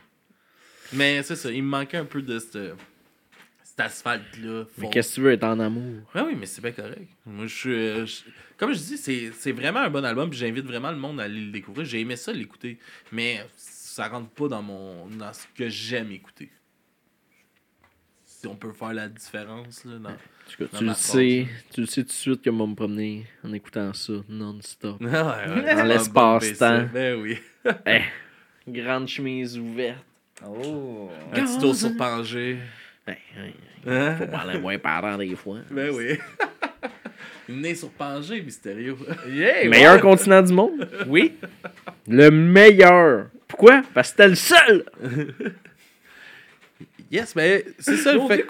Mais c'est ça, il me manquait un peu de cette, cet asphalte-là. Mais qu'est-ce que tu veux être en amour? Ouais, oui, mais c'est bien correct. Moi, je suis. euh, je- Comme je dis, c'est c'est vraiment un bon album, puis j'invite vraiment le monde à aller le découvrir. J'ai aimé ça l'écouter, mais ça rentre pas dans mon dans ce que j'aime écouter. Si on peut faire la différence, là, dans. Cas, tu le sais, tu le sais tout de suite que moi me promener en écoutant ça non-stop. Ouais, ouais, Dans l'espace-temps. Ben oui. Eh, grande chemise ouverte. Oh! Un petit tour sur Pangé. Ben, hein, Hein? faut parler moins parents des fois. Ben oui. Né sur Pangé, mystérieux. Yeah, Meilleur ouais. continent du monde? Oui. Le meilleur. Pourquoi? Parce que c'était le seul. Yes, mais c'est ça le fait.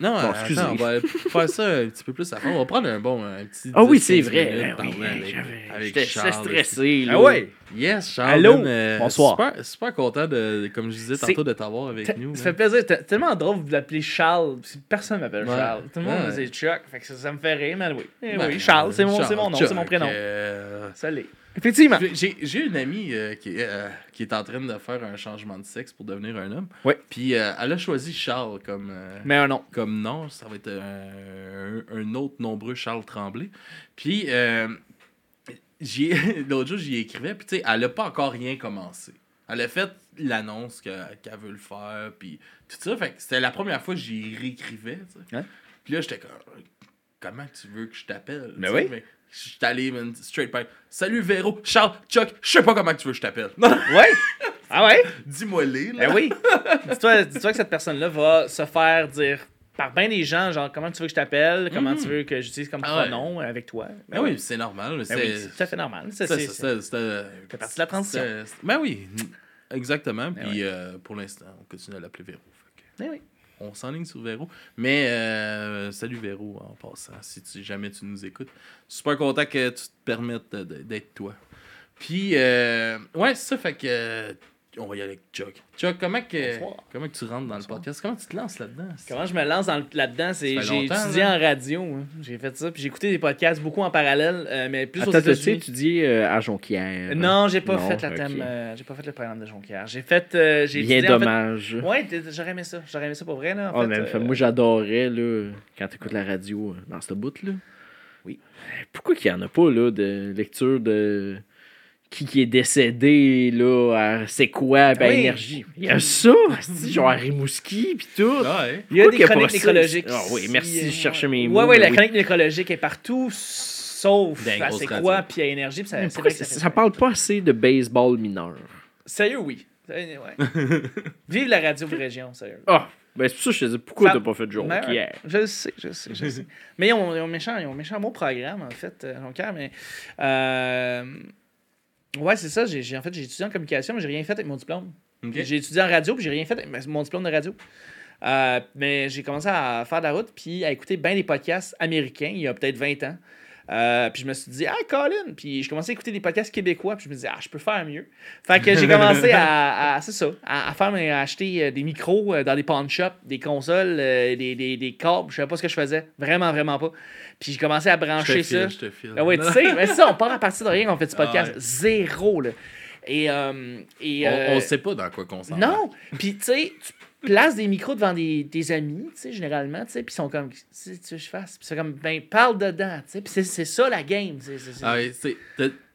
Non, Bon, attends, excusez. on va faire ça un petit peu plus à fond. On va prendre un bon, un petit. Ah oui, 10-15 c'est vrai. Ben oui, avec, avec Charles. stressé. Là. Ah ouais. Yes, Charles. Allô? euh, Bonsoir. Super, super content de, comme je disais tantôt, de t'avoir avec nous. ça fait plaisir. Tellement drôle de l'appeler Charles. Personne m'appelle Ouais. Charles. Tout le monde me dit Chuck. Fait que ça, ça me fait rire, mais oui. Eh Ben, oui, Charles, c'est mon, mon nom, c'est mon prénom. euh, Salut. Effectivement. J'ai- une amie euh, qui, est, euh, qui est en train de faire un changement de sexe pour devenir un homme. Ouais. Puis euh, elle a choisi Charles comme, Mais un nom. comme nom. Ça va être un, un autre nombreux Charles Tremblay. Puis l'autre jour, j'y écrivais. Puis tu sais, elle a pas encore rien commencé. Elle a fait l'annonce que- qu'elle veut le faire. Puis tout ça. Fait que c'était la première fois que j'y réécrivais. Ouais. Puis là, j'étais comme, comment tu veux que je t'appelle? Ben Tu sais, oui. mais Je suis allé, man, straight pipe. Salut Véro, Charles, Chuck, je sais pas comment tu veux que je t'appelle. Ouais. Ah ouais? Dis-moi les, là. Ben oui. Dis-toi que cette personne-là va se faire dire par bien des gens, genre, comment tu veux que je t'appelle, comment tu veux que j'utilise comme Ah ouais. pronom avec toi. Ben oui, c'est normal. Ben oui, c'est tout à fait normal. Ça, c'est- partie de la transition. Ben oui, exactement. Ben Puis euh, pour l'instant, on continue à l'appeler Véro. Que Ben oui. On s'enligne sur Véro. Mais euh, salut Véro en passant, si jamais tu nous écoutes. Super content que tu te permettes d'être toi. Puis, euh, ouais, ça, fait que. On va y aller avec Chuck. Chuck, comment que, Bonsoir. comment que tu rentres dans le podcast? Comment tu te lances là-dedans? Comment je me lance dans le- là-dedans, c'est Ça fait j'ai longtemps, étudié là. en radio, hein. j'ai fait ça, puis j'ai écouté des podcasts beaucoup en parallèle, euh, mais plus aux Attends, t'as-tu États-Unis. étudié euh, à Jonquière? Non, j'ai pas Non, fait la ok. thème, euh, j'ai pas fait le programme de Jonquière. J'ai fait, euh, j'ai Bien étudié, en fait- dommage. Ouais, t- j'aurais aimé ça, j'aurais aimé ça pour vrai là. En Oh, fait, man, euh, fait, moi j'adorais là, quand t'écoutes la radio euh, dans ce bout là. Oui. Pourquoi qu'il y en a pas là de lecture de qui qui est décédé là à c'est quoi? Ben Oui. énergie. Il y a ça, c'est genre Rimouski puis tout. Ouais. Il y a des chroniques nécrologiques. Ah oui, merci, je euh, cherchais mes Ouais, mots. ouais, mais la oui. chronique nécrologique est partout, sauf les à c'est quoi, puis à énergie, ça, Mais pourquoi ça, ça, ça parle pas assez de baseball mineur? Sérieux, oui. Ouais. Vive la radio de région, sérieux. Ah, ben c'est pour ça que je te dis pourquoi t'as pas fait de jour Mais, hier? Je sais, je sais, je sais. mais ils ont, ils ont méchant, ils ont méchant beau programme, en fait, euh, Jonquière, mais... Euh, ouais, c'est ça, j'ai, en fait, j'ai étudié en communication, mais j'ai rien fait avec mon diplôme. J'ai étudié en radio, puis j'ai rien fait avec mon diplôme de radio. Euh, mais j'ai commencé à faire de la route, puis à écouter bien des podcasts américains, il y a peut-être 20 ans. Euh, puis je me suis dit, ah, Colin! Puis je commençais à écouter des podcasts québécois, puis je me disais, ah, je peux faire mieux. Fait que j'ai commencé à, à- c'est ça, à, à faire, à acheter euh, des micros dans des pawn shops, des consoles, euh, des, des, des câbles, je savais pas ce que je faisais. Vraiment, vraiment pas. Puis j'ai commencé à Je te brancher ça. file, je te file. Ah ouais, tu sais, mais ça, on part à partir de rien qu'on fait du podcast. Ah ouais. Zéro, là. Et, euh, et, On, euh, on sait pas dans quoi qu'on s'en non! Puis, tu sais, tu places des micros devant des, des amis, tu sais, généralement, tu sais, puis ils sont comme, si tu veux que je fasse? Puis c'est comme, ben, parle dedans, tu sais, puis c'est- ça la game, c'est Ah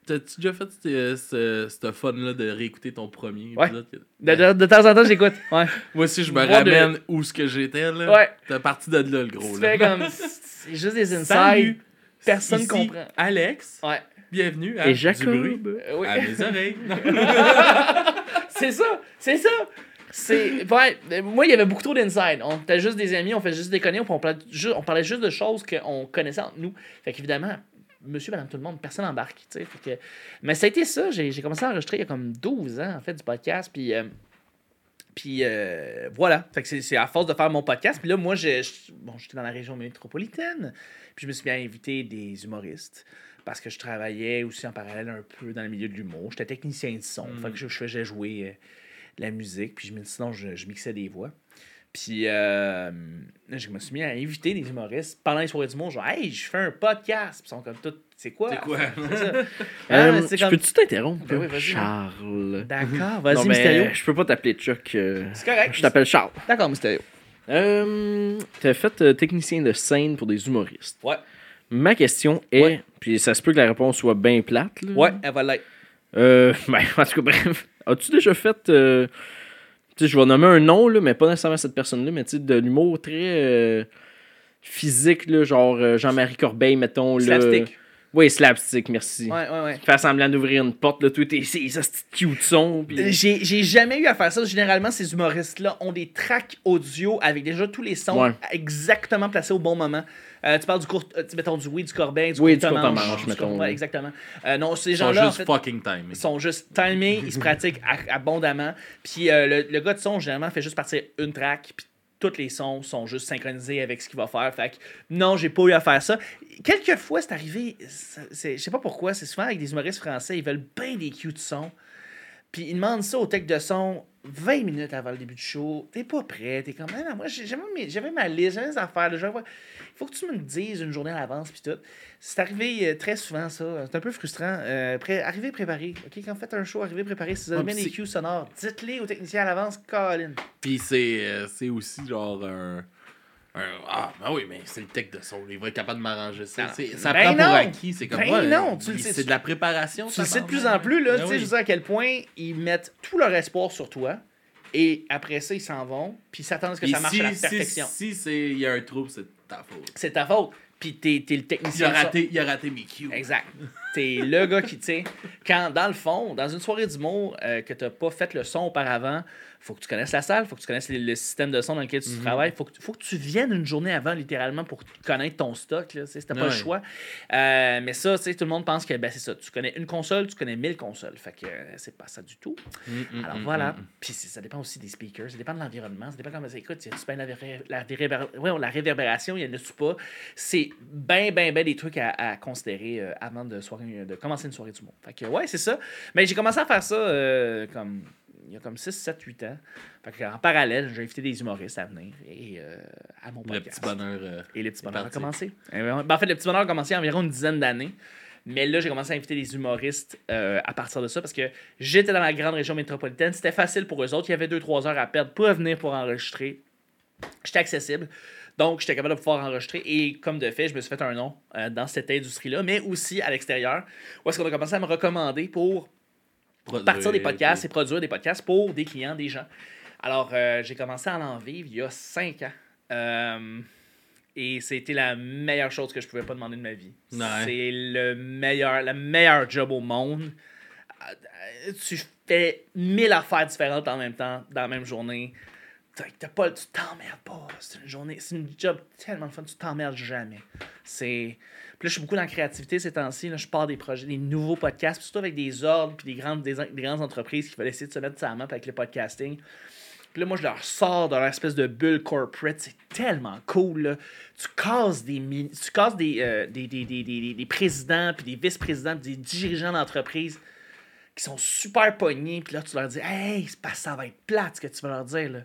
T'as-tu déjà fait ce, ce, ce fun-là de réécouter ton premier Ouais. épisode? de, de- de temps en temps, j'écoute, ouais. Moi aussi, je me Moi, de- ramène où ce que j'étais, là. Ouais. T'es parti de là, le gros, comme, c'est juste des insides, Salut! personne Ici, comprend. Alex, Ouais. bienvenue à Et Du Jacob. bruit Euh, oui. à mes oreilles. C'est ça, c'est ça. C'est ouais, moi il y avait beaucoup trop d'inside. On était juste des amis, on faisait juste déconner, on parlait juste, on parlait juste de choses qu'on connaissait entre nous. Fait qu'évidemment, monsieur, madame, tout le monde, personne embarque, tu sais. Fait que mais ça a été ça, j'ai commencé à enregistrer il y a comme 12 ans en fait du podcast puis euh, puis euh, voilà, fait que c'est- à force de faire mon podcast. Puis là, moi, je, je- bon, j'étais dans la région métropolitaine. Puis je me suis bien invité des humoristes parce que je travaillais aussi en parallèle un peu dans le milieu de l'humour. J'étais technicien de son. Fait que je, je faisais jouer euh, de la musique. Puis je sinon, je, je mixais des voix. Puis euh, je me suis mis à inviter des humoristes pendant les soirées du monde. Genre, hey, je fais un podcast. Puis ils sont comme tout, c'est quoi? C'est quoi? Euh, Ah, je comme- peux-tu t'interrompre? Ben oui, vas-y. Charles? D'accord, vas-y, Mysterio. je peux pas t'appeler Chuck. euh, C'est correct. Je t'appelle Charles. D'accord, Mysterio. Euh, T'as fait euh, technicien de scène pour des humoristes. Ouais. Ma question est, Ouais. puis ça se peut que la réponse soit bien plate. là. Ouais, elle va l'être. Euh, ben, en tout cas, bref. As-tu déjà fait. Euh, sais, je vais nommer un nom, là, mais pas nécessairement cette personne-là, mais de l'humour très euh, physique, là, genre euh, Jean-Marie Corbeil, mettons. Là. Slapstick. Oui, slapstick, merci. Ouais, ouais, ouais. Fait semblant d'ouvrir une porte, là, tout est ces ces cute son. Puis... J'ai j'ai jamais eu à faire ça. Généralement, ces humoristes-là ont des tracks audio avec déjà tous les sons Ouais. exactement placés au bon moment. Euh, tu parles du court, euh, tu- mettons du oui, du Corbin, du Oui, court du manche, manche, du mettons. court- ouais, exactement. Euh, non, ces Ils sont gens-là, en juste fait, fucking timing. ils sont juste timés, ils se pratiquent abondamment. Puis euh, le, le gars de son, généralement, fait juste partir une track, puis tous les sons sont juste synchronisés avec ce qu'il va faire. Fait que non, j'ai pas eu à faire ça. Quelques fois, c'est arrivé, je sais pas pourquoi, c'est souvent avec des humoristes français, ils veulent bien des cues de son. Puis ils demandent ça au tech de son 20 minutes avant le début du show. T'es pas prêt, t'es comme, Ah, non, moi j'ai- j'avais ma liste, j'avais mes affaires. Il faut que tu me le dises une journée à l'avance, puis tout. C'est arrivé euh, très souvent, ça. C'est un peu frustrant. Euh, pré- arrivez préparé. OK, quand vous faites un show, arrivez préparé. Si vous avez bien des cues sonores, dites-les aux techniciens à l'avance, Colin. Puis c'est euh, c'est aussi genre un, un- Ah, ben oui, mais c'est le tech de son. Il va être capable de m'arranger ça. C'est- Ça Ben prend pour non. acquis. C'est comme Ben ouais, non, tu le sais, C'est de la préparation. Tu le sais de plus en plus, là. Ben tu sais, oui. je dire à quel point ils mettent tout leur espoir sur toi. Et après ça, ils s'en vont. Puis ils s'attendent à ce que Puis ça marche si, à la si- perfection. Si c'est- il y a un trouble, c'est ta faute. C'est ta faute. Puis t'es, t'es le Il technicien. a de son. raté, il a raté mes cues. Exact. T'es le gars qui, tu sais, quand dans le fond, dans une soirée d'humour euh, que t'as pas fait le son auparavant, faut que tu connaisses la salle, faut que tu connaisses le, le système de son dans lequel tu Mhm. travailles, faut que, faut que tu viennes une journée avant, littéralement, pour connaître ton stock, tu t'as pas le choix. Euh, mais ça, tu tout le monde pense que ben, c'est ça. Tu connais une console, tu connais mille consoles. Fait que euh, c'est pas ça du tout. Mm, mm, Alors mm, voilà. Puis ça dépend aussi des speakers, ça dépend de l'environnement, ça dépend comment ça écoute. Y a-tu bien la, la, réverbér- ouais, la réverbération, y en a-tu pas? C'est ben, ben, ben des trucs à, à considérer euh, avant de, soirée, de commencer une soirée du monde. Fait que ouais, c'est ça. Mais j'ai commencé à faire ça comme il y a comme 6, 7, 8 ans. Fait que, en parallèle, j'ai invité des humoristes à venir et, euh, à mon Le petit bonheur. euh, Et le petit bonheur a commencé. Ben, en fait, le petit bonheur a commencé il y a environ une dizaine d'années. Mais là, j'ai commencé à inviter des humoristes euh, à partir de ça parce que j'étais dans la grande région métropolitaine. C'était facile pour eux autres. Il y avait 2-3 heures à perdre pour venir pour enregistrer. J'étais accessible. Donc, j'étais capable de pouvoir enregistrer. Et comme de fait, je me suis fait un nom euh, dans cette industrie-là, mais aussi à l'extérieur. Où est-ce qu'on a commencé à me recommander pour Produire, partir des podcasts puis- et produire des podcasts pour des clients, des gens. Alors, euh, j'ai commencé à en vivre il y a cinq ans. Euh, et c'était la meilleure chose que je pouvais pas demander de ma vie. Ouais. C'est le meilleur, le meilleur job au monde. Euh, Tu fais mille affaires différentes en même temps, dans la même journée. T'as pas, tu t'emmerdes pas. C'est une journée, c'est une job tellement fun, tu t'emmerdes jamais. C'est. Puis là, je suis beaucoup dans la créativité ces temps-ci. Là, je pars des projets, des nouveaux podcasts, surtout avec des ordres, puis des grandes, des, des grandes entreprises qui veulent essayer de se mettre sur la map avec le podcasting. Puis là, moi, je leur sors de leur espèce de bulle corporate. C'est tellement cool, là. Tu casses des, tu euh, des, des, des, des, des- présidents, puis des vice-présidents, puis des dirigeants d'entreprise qui sont super pognés. Puis là, tu leur dis, hey, ça va être plate ce que tu vas leur dire, là.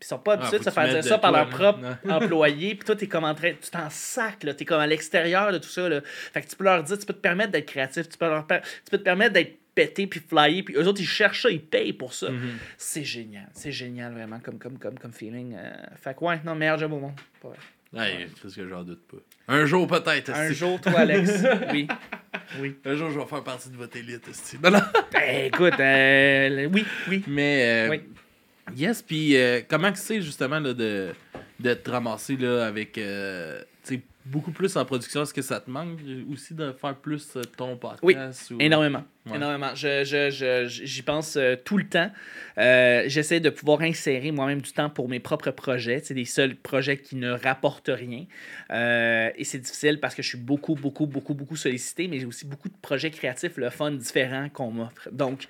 Puis ils sont pas habitués faut de se faire dire ça par leur propre Ouais. employé. Puis toi, t'es comme en train, tu t'en sacs, là. T'es comme à l'extérieur de tout ça, là. Fait que tu peux leur dire, tu peux te permettre d'être créatif, tu peux, leur per- tu peux te permettre d'être pété puis flyer, puis eux autres, ils cherchent ça, ils payent pour ça. Mhm. C'est génial, c'est génial vraiment comme, comme, comme, comme feeling. euh. Fait que ouais, non, meilleur job au monde. Ouais, parce que j'en doute pas. Un jour peut-être. Un jour, toi, Alex. oui. Oui. Un jour, je vais faire partie de votre élite. non. Ben, écoute, euh, oui, oui. Mais, euh, Oui. Yes, puis euh, comment que c'est justement là, de, de te ramasser là, avec euh, beaucoup plus en production? Est-ce que ça te manque aussi de faire plus euh, ton podcast? Oui, ou- Énormément. Ouais. Énormément. Je, je, je- j'y pense euh, tout le temps. Euh, j'essaie de pouvoir insérer moi-même du temps pour mes propres projets. C'est des seuls projets qui ne rapportent rien. Euh, et c'est difficile parce que je suis beaucoup, beaucoup, beaucoup, beaucoup sollicité, mais j'ai aussi beaucoup de projets créatifs, le fun, différents qu'on m'offre. Donc,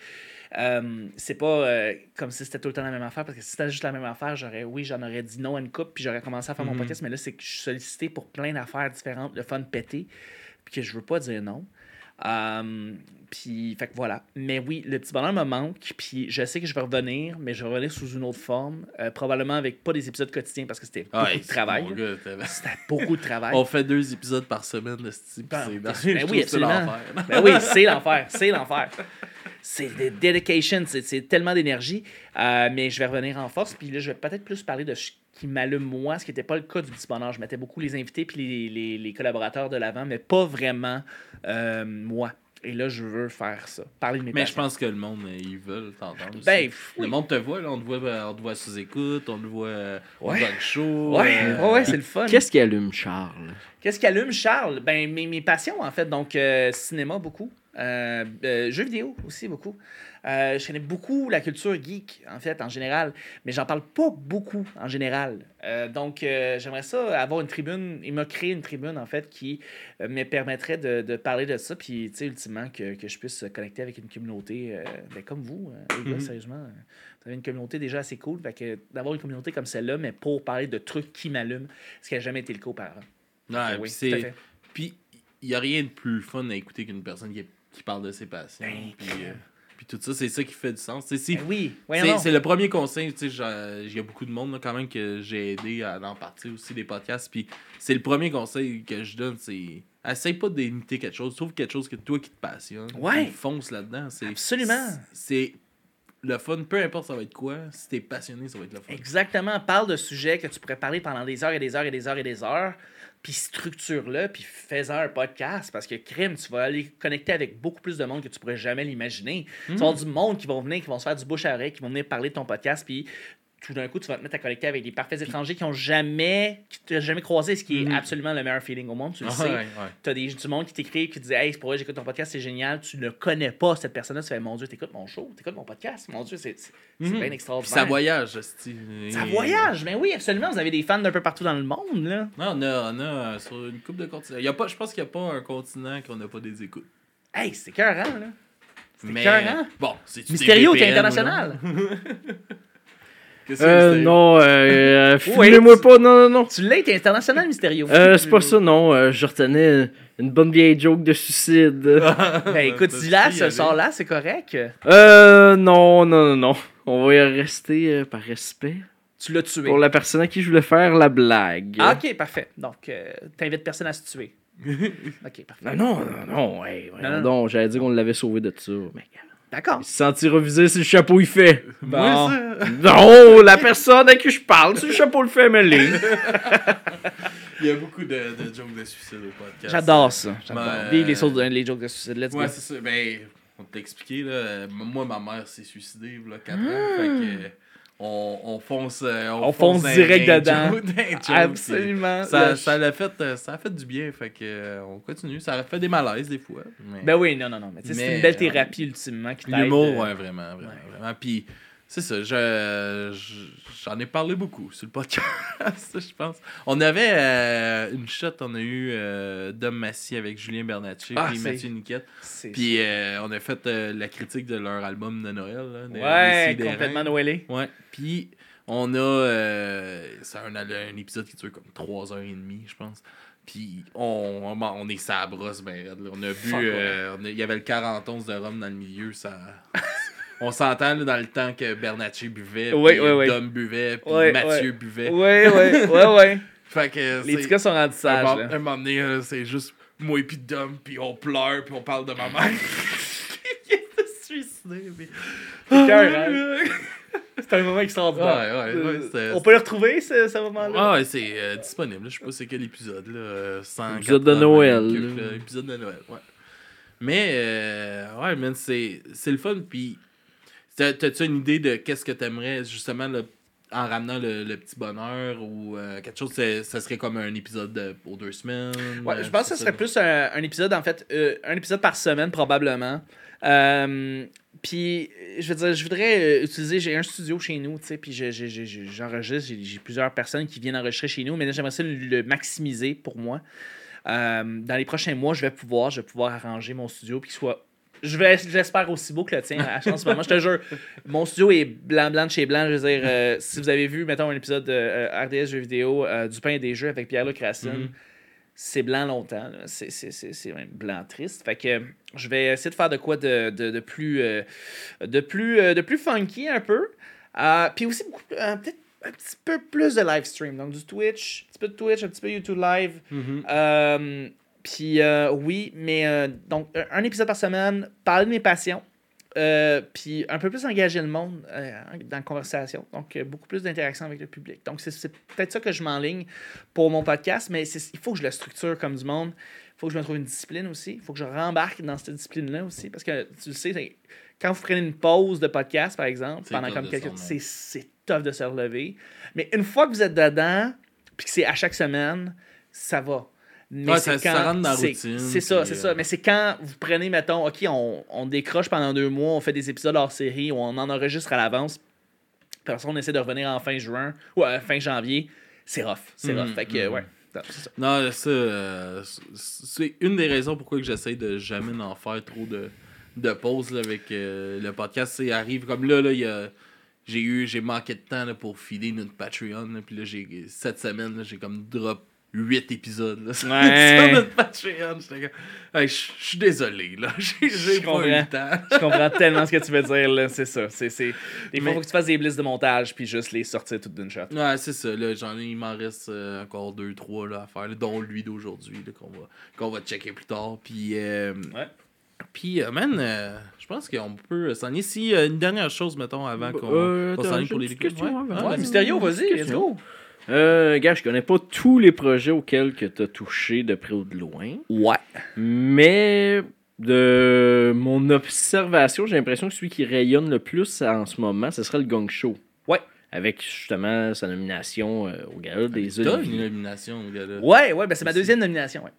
euh, c'est pas euh, comme si c'était tout le temps la même affaire, parce que si c'était juste la même affaire, j'aurais, oui, j'en aurais dit non à une coupe, puis j'aurais commencé à faire mon Mhm. podcast, mais là, c'est que je suis sollicité pour plein d'affaires différentes, le fun pété, puis que je veux pas dire non. Euh, puis, fait que voilà. Mais oui, le petit bonheur me manque. Puis, je sais que je vais revenir, mais je vais revenir sous une autre forme. euh, probablement avec pas des épisodes quotidiens parce que c'était beaucoup de travail. C'était beaucoup de travail. On fait deux épisodes par semaine de ce type. Ben, ben oui, absolument. l'enfer. Ben oui, c'est l'enfer. C'est l'enfer. C'est de dedication. C'est, c'est tellement d'énergie. Euh, mais je vais revenir en force. Puis là, je vais peut-être plus parler de ce qui m'allume moi, ce qui n'était pas le cas du petit bonheur. Je mettais beaucoup les invités puis les, les- les collaborateurs de l'avant, mais pas vraiment euh, moi. Et là, je veux faire ça. Parler de mes Mais je pense que le monde, euh, ils veulent t'entendre. aussi. Ben, oui. Le monde te voit, là, on te voit, on te voit sous écoute, on te voit au Ouais. talk show. Ouais, euh, ouais, ouais, c'est le fun. Qu'est-ce qui allume Charles? Qu'est-ce qui allume Charles? Ben, mes, mes passions, en fait. Donc, euh, cinéma, beaucoup. Euh, euh, jeux vidéo aussi, beaucoup. Euh, je connais beaucoup la culture geek, en fait, en général. Mais j'en parle pas beaucoup, en général. Donc, j'aimerais ça avoir une tribune. Il m'a créé une tribune, en fait, qui me permettrait de, de parler de ça. Puis, tu sais, ultimement, que, que je puisse connecter avec une communauté ben, comme vous, les gars, Mhm. sérieusement. Vous avez une communauté déjà assez cool. Fait que d'avoir une communauté comme celle-là, mais pour parler de trucs qui m'allument, ce qui n'a jamais été le cas auparavant. Ouais, Oui, puis tout à c'est. Puis il n'y a rien de plus fun à écouter qu'une personne qui, qui parle de ses passions. Ben, puis, euh, puis tout ça, c'est ça qui fait du sens. Si- Ben oui, c'est, le premier conseil, tu sais, j'ai- il y a beaucoup de monde là, quand même que j'ai aidé à en partir aussi des podcasts. Puis c'est le premier conseil que je donne, c'est essaye pas d'imiter quelque chose, trouve quelque chose que toi qui te passionne. Ouais. fonce là-dedans. Absolument. C'est le fun, peu importe ça va être quoi, si t'es passionné, ça va être le fun. Exactement. Parle de sujets que tu pourrais parler pendant des heures et des heures et des heures et des heures. Puis structure-le, puis fais-en un podcast. Parce que crime, tu vas aller connecter avec beaucoup plus de monde que tu pourrais jamais l'imaginer. Tu vas avoir du monde qui vont venir, qui vont se faire du bouche à oreille, qui vont venir parler de ton podcast. Puis tout d'un coup, tu vas te mettre à connecter avec des parfaits étrangers qui ont jamais, qui t'ont jamais croisé, ce qui est Mhm. absolument le meilleur feeling au monde. Tu le Ah, sais. ouais, ouais. T'as des, du monde qui t'écrit, qui te dit Hey, c'est pour vrai, j'écoute ton podcast, c'est génial. Tu ne connais pas cette personne-là. Tu fais Mon Dieu, t'écoutes mon show, t'écoutes mon podcast. Mon Dieu, c'est Mhm. bien Puis extraordinaire. ça voyage, hostie. Ça voyage, mais oui, absolument. Vous avez des fans d'un peu partout dans le monde, là. Non, on a, on a euh, sur une coupe de continents. Il y a pas, je pense qu'il n'y a pas un continent qu'on n'a pas des écoutes. Hey, c'est cœurant, là. C'est Mais écœurant. bon, c'est Mystérieux, t'es international. Euh, non, euh, euh, tu- pas, non, non, non. Tu l'as, t'es international, Mystérieux. Euh, c'est pas ça, non. euh, je retenais une bonne vieille joke de suicide. Ben écoute, dis-la, ce sort-là, c'est correct. Euh, non, non, non, non. On va y rester euh, par respect. Tu l'as tué. Pour la personne à qui je voulais faire la blague. Ah, ok, parfait. Donc, euh, t'invites personne à se tuer. ok, parfait. Non, non, non, non, hey, Non, non. donc, j'allais dire qu'on l'avait sauvé de ça. Mais D'accord. se sentira visé si le chapeau il fait. Bon. Non, la personne à qui je parle, si le chapeau le fait, mêlé. Il y a beaucoup de, de jokes de suicide au podcast. J'adore ça. J'adore. Ben, les, les jokes de suicide. Let's Ouais, go. c'est ça. Ben, on t'a expliqué, là. Moi, ma mère s'est suicidée, a 4 ans. Ah. Fait que. On, on fonce. euh, On fonce direct dedans. Absolument. Ça, ça l'a fait, euh, ça a fait du bien, fait que euh, on continue. Ça a fait des malaises des fois. mais- Ben oui, non, non, non. Mais c'est une belle thérapie ultimement qui t'aide. L'humour, ouais, vraiment, vraiment, vraiment. Puis, c'est ça, je, je- j'en ai parlé beaucoup sur le podcast, je pense. On avait euh, une shot, on a eu euh, Dom Massy avec Julien Bernatchez Ah, puis Mathieu Niquette. Puis, euh, on a fait la critique de leur album de Noël. Là, de Ouais, complètement noëlé. Ouais, puis on a. c'est un, un épisode qui dure comme 3h30, je pense. Puis on, on, on est sa brosse, ben. On a bu. Il y avait le 41 de rhum dans le milieu, ça. on s'entend dans le temps que Bernatchez buvait, Ouais, puis. Dom buvait, puis Mathieu buvait. Ouais, ouais, ouais, ouais. Fait que Les petits gars sont rendus un, sages, là. un moment donné, c'est juste moi et puis Dom, puis on pleure, puis on parle de ma mère. qui est suicidée. puis- C'est cœur? C'est un moment extraordinaire. Ouais, ouais, ouais, c'était- On peut le retrouver, ce, ce moment-là? Ah ouais, c'est euh, disponible. Je sais pas c'est quel épisode. Là, euh, 180 Épisode de Noël, là, épisode de Noël, ouais. Mais, euh, ouais, man, c'est le fun. Puis, t'as-tu une idée de qu'est-ce que t'aimerais, justement, en ramenant le, le petit bonheur ou euh, quelque chose, ça serait comme un épisode de, aux deux semaines? Ouais, euh, je pense que ce serait plus un, un épisode, en fait, euh, un épisode par semaine, probablement. Euh, puis, je veux dire, je voudrais euh, utiliser, j'ai un studio chez nous, tu sais, puis je- je- je- je- j'enregistre, j'ai j'ai plusieurs personnes qui viennent enregistrer chez nous, mais là, j'aimerais ça le, le maximiser pour moi. Euh, dans les prochains mois, je vais pouvoir, je vais pouvoir arranger mon studio, puis qu'il soit je vais, j'espère aussi beau que le tien en ce moment. Je te jure, mon studio est blanc, blanc de chez blanc. Je veux dire, euh, si vous avez vu, mettons, un épisode de euh, RDS Jeux vidéo, euh, du pain et des jeux avec Pierre-Luc Racine, Mhm. c'est blanc longtemps. C'est, c'est, même blanc triste. Fait que je vais essayer de faire de quoi de, de, de plus, de, plus, de plus funky un peu. Puis aussi, beaucoup, peut-être un petit peu plus de live stream. Donc du Twitch, un petit peu de Twitch, un petit peu YouTube Live. Mhm. Euh, puis euh, oui, mais euh, donc un- épisode par semaine, parler de mes passions. euh, puis un peu plus engager le monde euh, dans la conversation. Donc, euh, beaucoup plus d'interaction avec le public. Donc, c'est- peut-être ça que je m'enligne pour mon podcast, mais il faut que je le structure comme du monde. Il faut que je me trouve une discipline aussi. Il faut que je rembarque dans cette discipline-là aussi. Parce que tu le sais, quand vous prenez une pause de podcast, par exemple, pendant comme quelques c'est tough de se relever. Mais une fois que vous êtes dedans, puis que c'est à chaque semaine, ça va. Mais Ouais, ça- ça rentre dans la c'est- routine, C'est ça, c'est euh, ça. Mais c'est quand vous prenez, mettons, OK, on, on décroche pendant deux mois, on fait des épisodes hors série, on en enregistre à l'avance. Puis on essaie de revenir en fin juin ou euh, fin janvier. C'est rough. C'est rough. Mhm, Fait que, mhm. ouais. Non, c'est ça. Non, ça, euh, c'est une des raisons pourquoi j'essaie de jamais en faire trop de, de pauses avec euh, le podcast. C'est arrive comme là, là, il y a. J'ai eu, j'ai manqué de temps là, pour filer notre Patreon. là, Puis là, j'ai, cette semaine, j'ai comme drop 8 épisodes là, Ouais. notre Patreon. Je suis désolé, là. J'ai, pas eu le temps. Je comprends tellement ce que tu veux dire, là. C'est ça. C'est, c'est... Il faut que tu fasses des listes de montage puis juste les sortir toutes d'une shot. Ouais, c'est ça. Là, j'en ai, il m'en reste euh, encore deux, trois là, à faire, là, dont lui d'aujourd'hui, là, qu'on va, qu'on va checker plus tard. Puis, euh, Ouais. puis euh, man, euh, je pense qu'on peut s'en aller. Si euh, une dernière chose, mettons, avant qu'on, Euh, qu'on s'en aille pour les Ouais. Mysterio, vas-y, let's go. Euh, gars, je connais pas tous les projets auxquels que tu as touché de près ou de loin, Ouais. mais de mon observation, j'ai l'impression que celui qui rayonne le plus en ce moment, ce serait le Gong Show. Ouais. Avec justement sa nomination euh, au gala des T'as une Oliviers. nomination, le gars-là. Ouais, ouais, ben c'est ma deuxième nomination, ouais.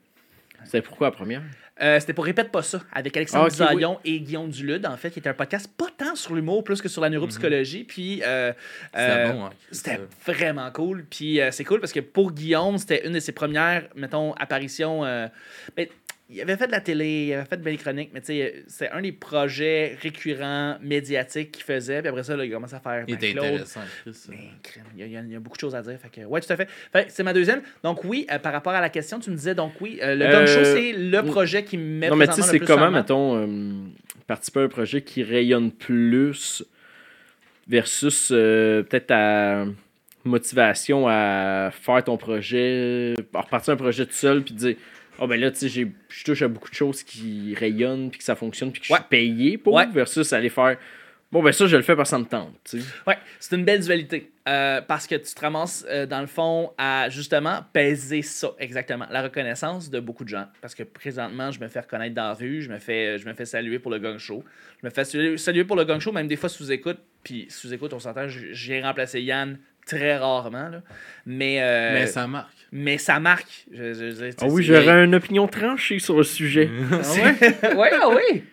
C'est pourquoi la première? Euh, c'était pour Répète pas ça, avec Alexandre Ah, Zaillon et Guillaume Dulude, en fait, qui était un podcast pas tant sur l'humour, plus que sur la neuropsychologie. Puis, euh, C'était euh, bon, hein, C'était vraiment cool. Puis c'est cool parce que pour Guillaume, c'était une de ses premières, mettons, apparitions. ben, il avait fait de la télé, il avait fait de belles chroniques, mais tu sais, c'est un des projets récurrents médiatiques qu'il faisait. Puis après ça, là, il commence à faire Il ben, était Claude. intéressant, Chris. Ben, il y, a, il y a- il y a beaucoup de choses à dire. Fait que, ouais, tout à fait. Fait que c'est ma deuxième. Donc, oui, euh, par rapport à la question, tu me disais, donc, oui, euh, le Euh, Gong Show, c'est le projet qui me met Non, mais tu sais, c'est comment, mettons, euh, participer à un projet qui rayonne plus versus euh, peut-être ta motivation à faire ton projet, à repartir un projet tout seul, puis dire Oh ben là, tu sais, j'ai- je touche à beaucoup de choses qui rayonnent, puis que ça fonctionne, puis que je suis payé pour, Ouais. versus aller faire Bon, ben ça, je le fais parce que ça me tente, tu sais. Ouais, c'est une belle dualité. Euh, parce que tu te ramasses, euh, dans le fond, à justement peser ça, exactement. La reconnaissance de beaucoup de gens. Parce que présentement, je me fais reconnaître dans la rue, je me fais, je me fais saluer pour le gang show. Je me fais saluer, pour le gang show, même des fois sous écoute. Puis sous écoute, on s'entend, j'ai remplacé Yann très rarement. Là. Mais, euh, Mais ça marque. mais ça marque. Je- je- je- Ah oui, j'aurais une opinion tranchée sur le sujet. ouais? ouais, ah oui.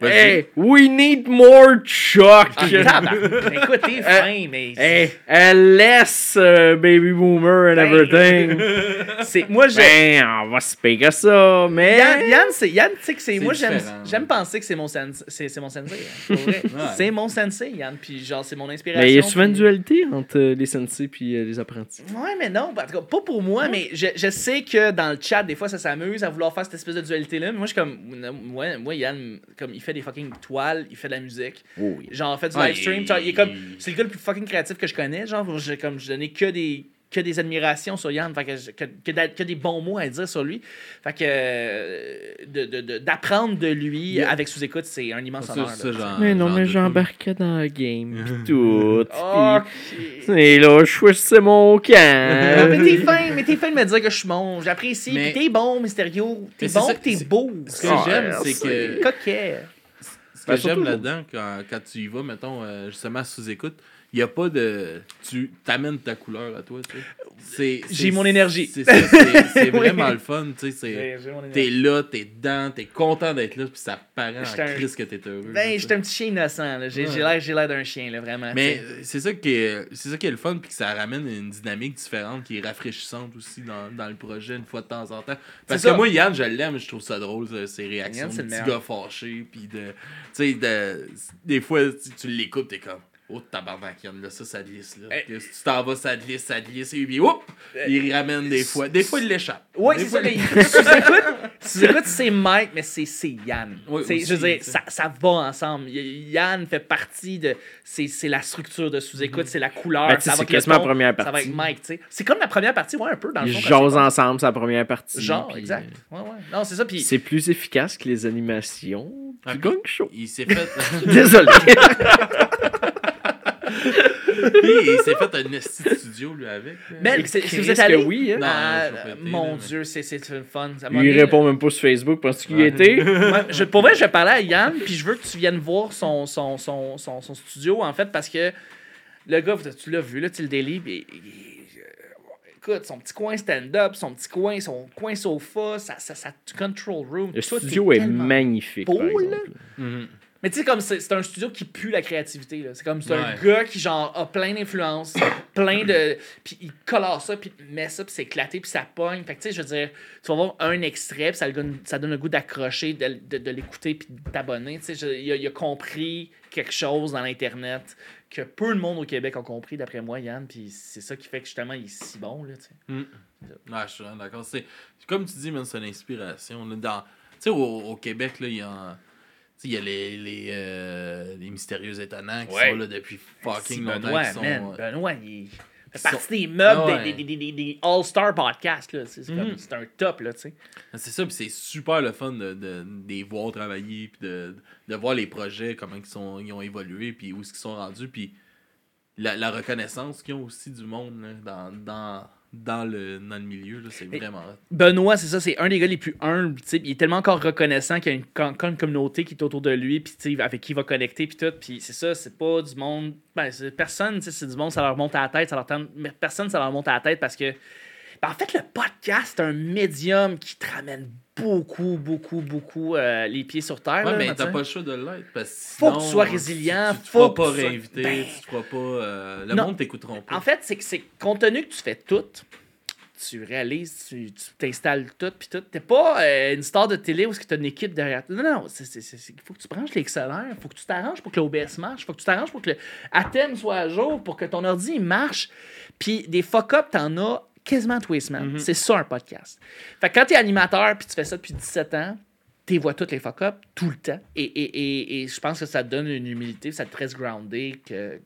Hey, we need more Chuck! Ah. Écoute, t'es fin, mais. Hey, elle laisse euh, Baby Boomer and Ben, everything. c'est, moi, je. ben, on va se payer ça, mais. Yann, Yann, c'est, Yann, tu sais que c'est. Moi, j'aime, penser que c'est mon, sens, c'est, mon sensei. hein. C'est mon sensei, Yann. Puis, genre, c'est mon inspiration. Mais il y a souvent une puis- dualité entre euh, les sensei et les apprentis? Ouais, mais non, en tout cas, pas pour moi, mais je, je sais que dans le chat, des fois, ça s'amuse à vouloir faire cette espèce de dualité-là. Mais moi, je suis comme. Moi, moi, Yann, comme il fait des fucking toiles, il fait de la musique. Oui. Genre, il fait du live stream. il- est comme. C'est le gars le plus fucking créatif que je connais. Genre, je, comme, je donnais que des que des admirations sur Yann, fait que, que, que, que des bons mots à dire sur lui. Fait que euh, de- de- de- d'apprendre de, lui Yeah. avec sous-écoute, c'est un immense honneur. Mais non, genre mais j'embarquais dans la game. Pis tout. Ok. pis- Et là, je choisissais mon camp. Ah, mais t'es fin, mais t'es fin de me dire que je suis bon. J'apprécie. Mais- Puis t'es bon, Mysterio. T'es Mais c'est bon, t'es c'est- beau. Ce que Ah, j'aime, c'est que. Coquet. Que j'aime là-dedans, quand, quand tu y vas, mettons, euh, justement sous écoute, il n'y a pas de. Tu t'amènes ta couleur à toi, tu sais. J'ai mon énergie. C'est vraiment le fun, tu sais. T'es là, t'es dedans, t'es content d'être là, puis ça paraît en un- crise que t'es heureux. Ben, j'étais un petit chien innocent. là. J'ai Ouais. l'air d'un chien, là, vraiment. Mais c'est ça qui est ça qui est le fun puis que ça ramène une dynamique différente qui est rafraîchissante aussi dans, dans le projet une fois de temps en temps. Parce que ça. moi Yann, je l'aime, je trouve ça drôle ses réactions Yann, c'est de le petit gars fâché puis de tu sais de des fois tu, tu l'écoutes t'es comme Oh tabarnak Yann là ça ça glisse là. Que si tu t'en vas ça glisse ça glisse et puis oups, il ramène des fois. Des fois il l'échappe. Ouais, Des c'est ça. il- Sous-écoute, sous-écoute, c'est Mike, mais c'est c'est Yann. Oui, aussi, je veux dire, tu ça, ça va ensemble. Yann fait partie de. C'est c'est la structure de sous-écoute, c'est la couleur. Ben, tu sais, ça va c'est quasiment la première Ça va partie. avec Mike, tu sais. C'est comme la première partie, ouais, un peu dans le Ils jasent ensemble, c'est la première partie. Genre, puis, exact. euh, Ouais, ouais. Non, c'est ça. Puis. C'est plus efficace que les animations Ah, du puis- gang show. Il s'est fait Désolé. Puis, il s'est fait un esti studio lui avec. Mais c'est- si vous êtes que allé. oui, hein. Non, Ah, été, mon là, mais- Dieu, c'est une fun. Lui, il répond même pas sur Facebook. Penses-tu qu'il y était? Ouais, je, pour vrai, je vais parler à Yann, puis je veux que tu viennes voir son, son, son, son, son studio, en fait, parce que le gars, tu l'as vu, là, tu le daily, puis euh, écoute, son petit coin stand-up, son petit coin, son coin sofa, ça, ça, ça control room. Le studio est magnifique. beau, par là. Mais tu sais, comme c'est un studio qui pue la créativité, là. C'est comme, c'est un gars qui, genre, a plein d'influences, plein de... Puis il colore ça, puis il met ça, puis c'est éclaté, puis ça pogne. Fait que, tu sais, je veux dire, tu vas voir un extrait, puis ça, donne- ça donne le goût d'accrocher, de, de, de l'écouter, puis de t'abonner. Tu sais, il a, il a compris quelque chose dans l'Internet que peu de monde au Québec ont compris, d'après moi, Yann, puis c'est ça qui fait que, justement, il est si bon, là, sais. Ouais, je suis d'accord. C'est comme tu dis, c'est une inspiration. là. Dans, tu sais, au, au Québec, là, il y a, sais, il y a les, les, euh, les mystérieux étonnants qui Ouais. sont là depuis fucking longtemps. Benoît, qui sont, man, euh, Benoît, il fait partie sont- des meubles Ah ouais. des, des, des, des- des All-Star podcasts, là. C'est c'est un top, là, tu sais. C'est ça, puis c'est super le fun de, de, de les voir travailler, puis de, de voir les projets, comment ils, sont, ils ont évolué, puis où est-ce qu'ils sont rendus, puis la, la reconnaissance qu'ils ont aussi du monde là, dans, dans, dans, le, dans le milieu, c'est vraiment. Benoît, c'est ça, c'est un des gars les plus humbles. Il est tellement encore reconnaissant qu'il y a une, une communauté qui est autour de lui, puis avec qui il va connecter, puis tout. Puis c'est ça, c'est pas du monde. Ben, personne, tu sais, c'est du monde, ça leur monte à la tête, ça leur personne, ça leur monte à la tête parce que. Ben, en fait, le podcast, c'est un médium qui te ramène beaucoup, beaucoup, beaucoup euh, les pieds sur terre. Ouais, là, mais tu t'as pas le choix de l'être, parce que Faut que tu sois tu- résilient, Tu, tu, te faut pas tu sois- réinviter, Ben, tu te feras pas... euh, le non. monde t'écouteront pas. En fait, c'est que c'est compte tenu que tu fais tout, tu réalises, tu tu t'installes tout, puis tout. T'es pas euh, une star de télé où que t'as une équipe derrière toi. Non, non, c'est- faut que tu branches l'XLR, faut que tu t'arranges pour que l'OBS marche, faut que tu t'arranges pour que le Atem soit à jour, pour que ton ordi il marche. Puis des fuck-up, t'en as quasiment tous les semaines. Mhm. C'est ça un podcast. Fait que quand t'es animateur, puis tu fais ça depuis 17 ans, tu vois toutes les fuck-up tout le temps. Et, et, et, et je pense que ça te donne une humilité, ça te reste groundé, que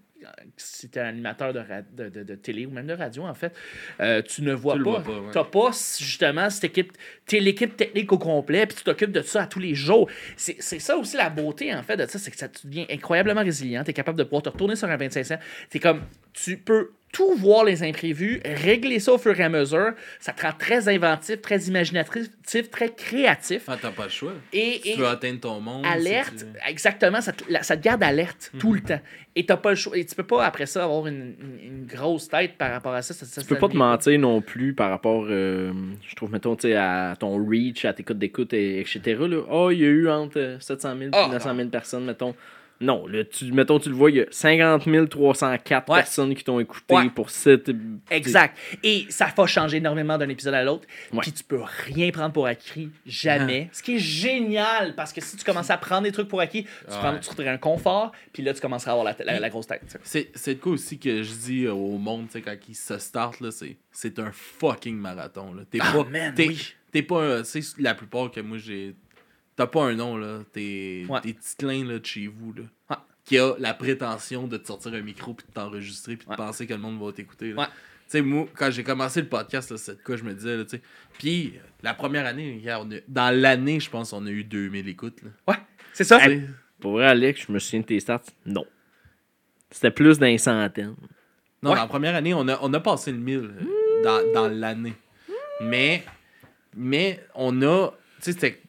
si t'es un animateur de, de, de- de télé ou même de radio, en fait, euh, tu ne vois Tu pas. ouais. T'as pas, justement, cette équipe, t'es l'équipe technique au complet, puis tu t'occupes de ça à tous les jours. C'est ça aussi la beauté, en fait, de ça, c'est que ça tu deviens incroyablement résilient. T'es capable de pouvoir te retourner sur un 25 cents. T'es comme, tu peux tout voir les imprévus, régler ça au fur et à mesure. Ça te rend très inventif, très imaginatif, très créatif. Ah, t'as pas le choix. Et, Si tu veux atteindre ton monde. alerte, si tu- exactement, ça te, la- ça te garde alerte Mhm. tout le temps. Et t'as pas le choix. Et tu peux pas, après ça, avoir une, une- grosse tête par rapport à ça. ça, ça Tu peux pas te mentir non plus par rapport, euh, je trouve, mettons, à ton reach, à tes codes d'écoute, et- etc. Là. Oh, il y a eu entre euh, 700 000 et Ah, 900 000 personnes, mettons. Non, tu, mettons, tu le vois, il y a 50 304 Ouais. personnes qui t'ont écouté Ouais. pour cette. Exact. Et ça va changer énormément d'un épisode à l'autre. Ouais. Puis tu peux rien prendre pour acquis, jamais. Ce qui est génial, parce que si tu commences à prendre des trucs pour acquis, tu, prends, tu trouverais un confort, puis là, tu commenceras à avoir la, la- la grosse tête. C'est, c'est de quoi aussi que je dis euh, au monde, tu sais, quand ils se startent, là, c'est, c'est un fucking marathon, là. T'es Ah, pas, t'es, oui. t'es pas, sais, la plupart que moi j'ai, t'as pas un nom, là. T'es, Ouais. clin, là, de chez vous, là. Ouais. Qui a la prétention de te sortir un micro puis de t'enregistrer puis de penser que le monde va t'écouter, là. Ouais. Tu sais, moi, quand j'ai commencé le podcast, là, c'est de quoi je me disais, là, tu sais. Puis, la première année, regarde, on a- dans l'année, je pense, on a eu 2000 écoutes, là. Ouais, c'est ça. Pour vrai, Alex, je me souviens de tes stats. Non. C'était plus d'un centaine. Non, Ouais. dans la première année, on a, on a passé le 1000 euh, dans, dans l'année. Mais, mais on a. Tu sais, c'était.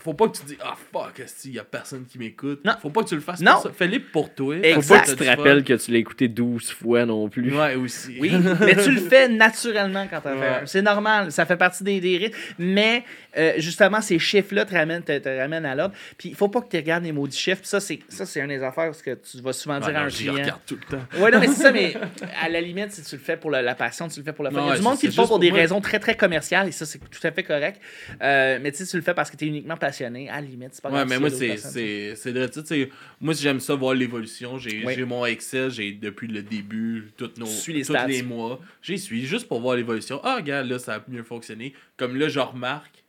Faut pas que tu dis Ah fuck, il y a personne qui m'écoute. Non. Faut pas que tu le fasses Non. Fais-le pour toi. Faut Exact. pas que tu te rappelles que tu l'as écouté 12 fois non plus. Ouais, aussi. Oui, mais tu le fais naturellement quand t'en fais Ouais. un. C'est normal, ça fait partie des, des rythmes. Mais euh, justement, ces chiffres-là te ramènent, te, te ramènent à l'ordre. Puis il faut pas que tu regardes les maudits chiffres. Puis ça, c'est ça, c'est une des affaires parce que tu vas souvent Ouais, dire à non, un j'y client. regarde tout le temps. Ouais, non, mais c'est ça, mais à la limite, si tu le fais pour la, la passion, tu le fais pour le fun. Non, Il y a ouais, du monde qui le juste pour pour des moi. raisons très, très commerciales et ça, c'est tout à fait correct. Euh, mais tu sais, tu le fais parce que tu es uniquement passionné, à la limite, c'est pas Ouais, mais moi, c'est, de Moi, si j'aime ça, voir l'évolution. J'ai, Oui. mon Excel, j'ai depuis le début, toutes nos, les tous les mois. J'y suis juste pour voir l'évolution. Ah, regarde, là, ça a mieux fonctionné. Comme là, je remarque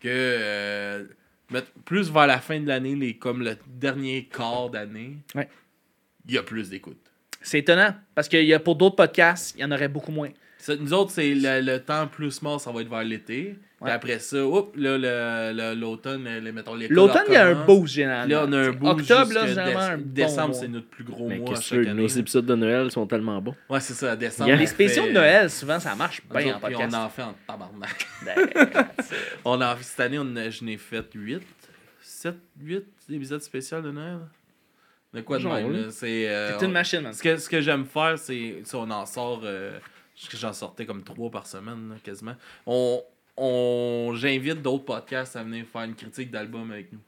que euh, plus vers la fin de l'année, comme le dernier quart d'année, Ouais. il y a plus d'écoute. C'est étonnant parce que y a, pour d'autres podcasts, il y en aurait beaucoup moins. Ça, nous autres, c'est le, le temps plus mort, ça va être vers l'été. Puis après ça, oups, là, le, le- l'automne, les, mettons, les L'automne, il y a un boost généralement. Là, on a un boost. Octobre, là, généralement, déce- un bon Décembre, mois. c'est notre plus gros Mais mois chaque année. nos épisodes de Noël sont tellement bons. Ouais, c'est ça, décembre. Yeah. Les spéciaux fait- de Noël, souvent, ça marche Nous bien en autres, puis podcast. on en fait en tabarnak. Ben, on en, cette année, on a- je n'ai fait 8, 7, 8 épisodes spéciaux de Noël. De quoi de Genre, même? C'est. euh, T'es une machine, man. Ce que, ce que j'aime faire, c'est. si on en sort. euh, j'en sortais comme 3 par semaine, là, quasiment. On. on J'invite d'autres podcasts à venir faire une critique d'album avec nous.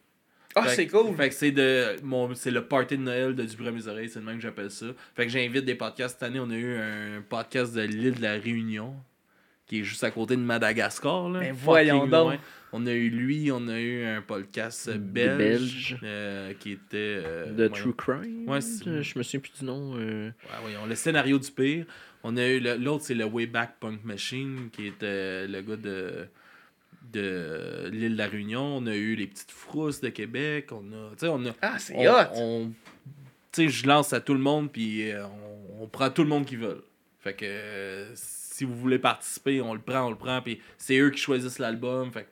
Ah, c'est cool. Fait que c'est de mon c'est le party de Noël de Dubré à mes oreilles, c'est le même que j'appelle ça. Fait que j'invite des podcasts. Cette année, on a eu un podcast de l'île de la Réunion, qui est juste à côté de Madagascar. Là, Ben Fucking voyons donc. loin. On a eu lui, on a eu un podcast belge, euh, qui était. euh, De voyons. True Crime. Ouais, je me souviens plus du nom. euh. Ouais, voyons, le scénario du pire. On a eu l'autre, c'est le Wayback Punk Machine, qui est euh, le gars de de l'île de la Réunion. On a eu les petites frousses de Québec. On a, on a, Ah, c'est hot. on- tu sais, je lance à tout le monde, puis euh, on, on prend tout le monde qui veut. Fait que euh, si vous voulez participer, on le prend, on le prend, puis c'est eux qui choisissent l'album. Fait que,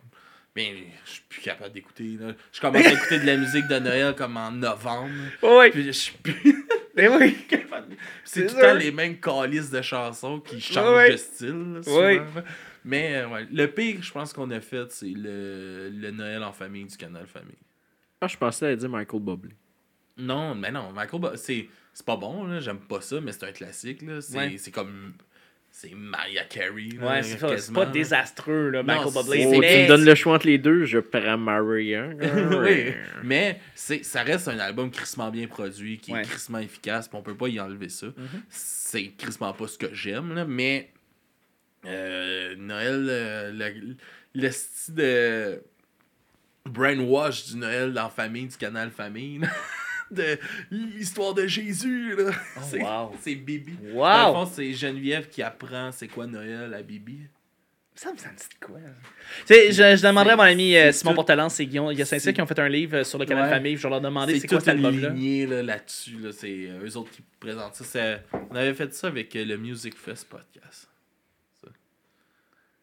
ben, je suis plus capable d'écouter. Je commence à écouter de la musique de Noël comme en novembre. Oui, Puis je suis plus mais oui. C'est tout le temps les mêmes calices de chansons qui changent Ouais. de style. là, souvent, Ouais. là. Mais euh, ouais, le pire, je pense qu'on a fait, c'est le, le Noël en famille du canal Famille. Ah, je pensais à dire Michael Bublé. Non, mais non, Michael, Bo- c'est c'est pas bon, là, j'aime pas ça, mais c'est un classique. là. C'est Ouais. c'est comme. C'est Mariah Carey. là, Ouais, c'est ça. C'est pas désastreux, là, Michael c'est- Bublé. Oh, c'est- tu me donnes le choix entre les deux, je prends Maria. oui, mais c'est ça reste un album crissement bien produit, qui Ouais. est crissement efficace, on peut pas y enlever ça. C'est crissement pas ce que j'aime, là, mais euh, Noël, euh, le, le style de brainwash du Noël dans famille, du canal Famille, de l'histoire de Jésus, là. c'est wow. c'est Bibi. Wow. Dans le fond, c'est Geneviève qui apprend c'est quoi Noël à Bibi. Ça me ça me dit quoi? Je, je demanderais à mon C'est- ami euh, c'est Simon tout- Portelance et Guillaume c'est- qui ont fait un livre sur le canal Ouais. Famille. Je vais leur demander C'est c'est quoi cet album-là. là, là-dessus. Là, c'est euh, eux autres qui présentent ça. C'est- On avait fait ça avec euh, le Music Fest podcast.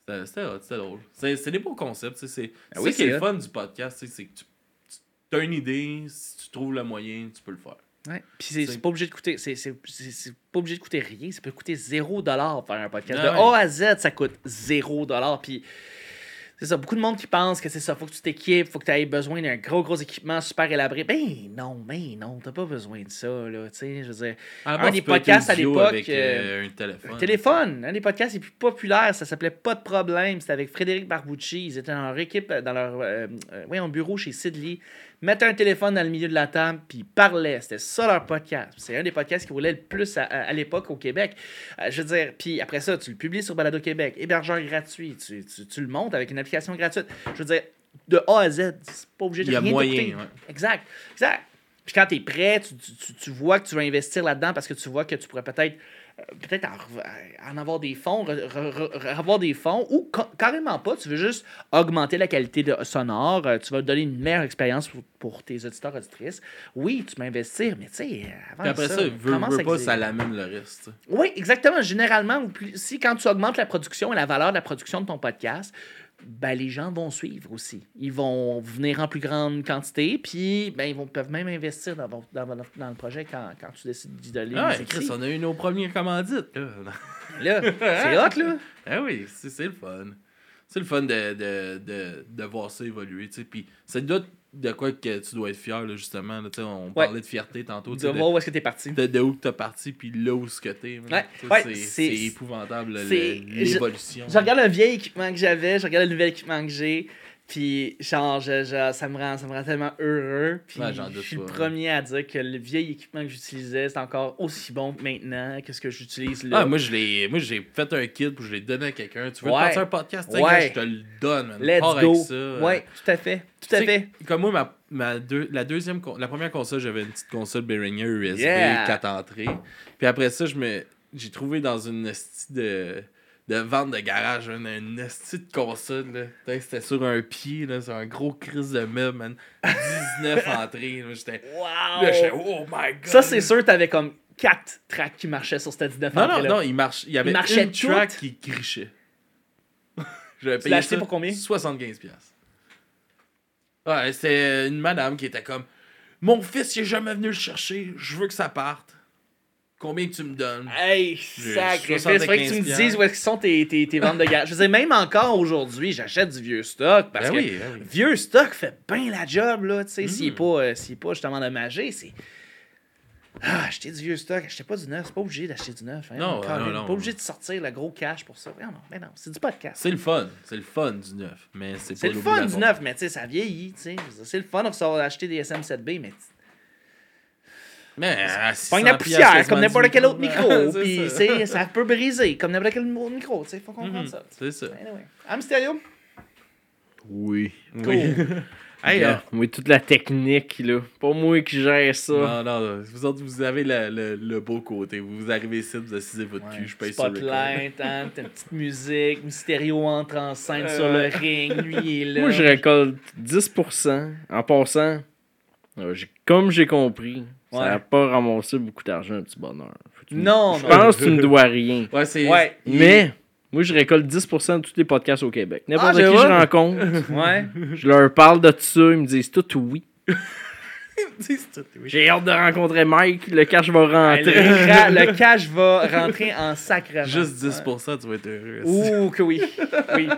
C'était- C'était c'était drôle. C'est c'est des beaux concepts. C'est Ah c'est oui, ça qui est c'est le fun du podcast. C'est que tu as une idée, si tu trouves le moyen, tu peux le faire. Ouais. Puis c'est pas obligé de coûter. C'est pas obligé de coûter rien. Ça peut coûter 0$ faire un podcast. Ah de ouais. A à Z, ça coûte 0$. Puis c'est ça. Beaucoup de monde qui pense que c'est ça. Faut que tu t'équipes, faut que tu aies besoin d'un gros, gros équipement super élaboré. Ben non, ben non, t'as pas besoin de ça. Là, tu sais, je veux dire. Un des tu podcasts à l'époque, avec, euh, un téléphone. Un téléphone, un des podcasts les plus populaires, ça s'appelait Pas de problème. C'était avec Frédéric Barbucci. Ils étaient dans leur équipe, dans leur euh, euh, ouais, en bureau chez Sidley. Mettaient un téléphone dans le milieu de la table, puis ils parlaient. C'était ça leur podcast. C'est un des podcasts qui roulait le plus à, à- à l'époque au Québec. Euh, je veux dire, puis après ça, tu le publies sur Balado Québec. Hébergeur gratuit. Tu, tu- tu le montes avec une application gratuite. Je veux dire, de A à Z, c'est pas obligé de Il y a rien moyen. ouais. Exact, exact. Puis quand tu es prêt, tu, tu- tu- vois que tu vas investir là-dedans parce que tu vois que tu pourrais peut-être peut-être en, avoir des fonds, re- re- re- avoir des fonds, ou ca- carrément pas, tu veux juste augmenter la qualité de, sonore, euh, tu vas donner une meilleure expérience pour, pour tes auditeurs, auditrices. Oui, tu peux investir, mais tu sais, avant après ça, veut, veut pas, avec- ça l'amène le reste. oui, exactement. Généralement, si quand tu augmentes la production et la valeur de la production de ton podcast, ben, les gens vont suivre aussi. Ils vont venir en plus grande quantité, puis ben, ils vont, peuvent même investir dans, dans, dans le projet quand, quand tu décides d'y donner. Ah, ouais. Chris, on a eu nos premières commandites. Là, Là, c'est hot, là. Ah oui, c'est le fun. C'est le fun de, de, de, de voir ça évoluer. Puis c'est de, de quoi que tu dois être fier, là, justement. là, on Ouais. parlait de fierté tantôt. De voir où est-ce que t'es parti. De, de, où t'as parti, puis là où ce que t'es. Ouais, ouais, c'est- épouvantable, l'évolution. Je regarde le vieil équipement que j'avais, je regarde le nouvel équipement que j'ai, puis genre, je- je- ça, me rend, ça me rend tellement heureux. Puis Ouais, je suis le premier à dire que le vieil équipement que j'utilisais, c'est encore aussi bon que maintenant que ce que j'utilise là. Ah, moi, j'ai fait un kit puis je l'ai donné à quelqu'un. Tu veux Ouais. un podcast? Ouais. gars, je te le donne. Man. Let's Pars go. Avec ça, ouais, tout à fait. Tout à sais, fait. Comme moi, ma, ma deux- la deuxième la première console, j'avais une petite console Behringer USB, Yeah. 4 entrées. Puis après ça, je me j'ai trouvé dans une de, de vente de garage une, une esti de console. là. C'était sur un pied, là, sur un gros crise de meuble, man. 19 entrées. J'étais. Là, j'étais, Wow! oh my god. Ça, c'est sûr, t'avais comme 4 tracks qui marchaient sur cette 19 Non, non, entrées-là. non, il, marche, il y avait marchait une track qui grichait. J'avais Tu payé l'as acheté pour combien? 75$. piastres. Ouais, c'était une madame qui était comme Mon fils, il est jamais venu le chercher, je veux que ça parte. Combien que tu me donnes? Hey, J'ai sacrifice. Faudrait que tu me 75 dises où est-ce que sont tes, tes, tes ventes de garage. Je veux dire, même encore aujourd'hui, j'achète du vieux stock parce Ben que oui, ben oui. vieux stock fait bien la job, là. Tu sais, s'il n'est Mhm. pas, euh, s'il est pas justement dommagé, c'est. Ah, acheter du vieux stock, achetez pas du neuf, c'est pas obligé d'acheter du neuf. hein, Non, non, non. Pas obligé de sortir le gros cash pour ça. Non, non, mais non, c'est du podcast. C'est le fun, c'est le fun du neuf, mais c'est pas C'est le fun du neuf, mais tu sais, ça vieillit, sais. C'est le fun de recevoir- d'acheter des SM7B, mais Mais à pas une 600 poussière, comme n'importe quel autre micro. Puis, ça. ça peut briser, comme n'importe quel autre micro, tu sais, faut comprendre Mhm, ça. C'est ça. Anyway. Ah, Mysterio? Oui. Oui. hey, euh, Oui, toute la technique, là. Pas moi qui gère ça. non, non, non, vous autres, vous avez le, le, le beau côté. Vous, vous arrivez ici, vous assisez votre cul, je paye sur le Spotlight, hein, t'as une petite musique, Mysterio entre en scène sur le ring, lui il est là. Moi, je récolte 10%. En passant, euh, comme j'ai compris, ça n'a pas ramassé beaucoup d'argent, un petit bonheur. Tu Non, Je non. pense que tu me dois rien. Ouais, c'est. Ouais. Mais, moi, je récolte 10% de tous les podcasts au Québec. N'importe Ah, qui je rencontre, Ouais. je leur parle de ça, ils me disent tout oui. J'ai hâte de rencontrer Mike, le cash va Ben, rentrer. le, ca- le cash va rentrer en sacrement. Juste 10%, tu vas être heureux. Ouh, que oui. Oui.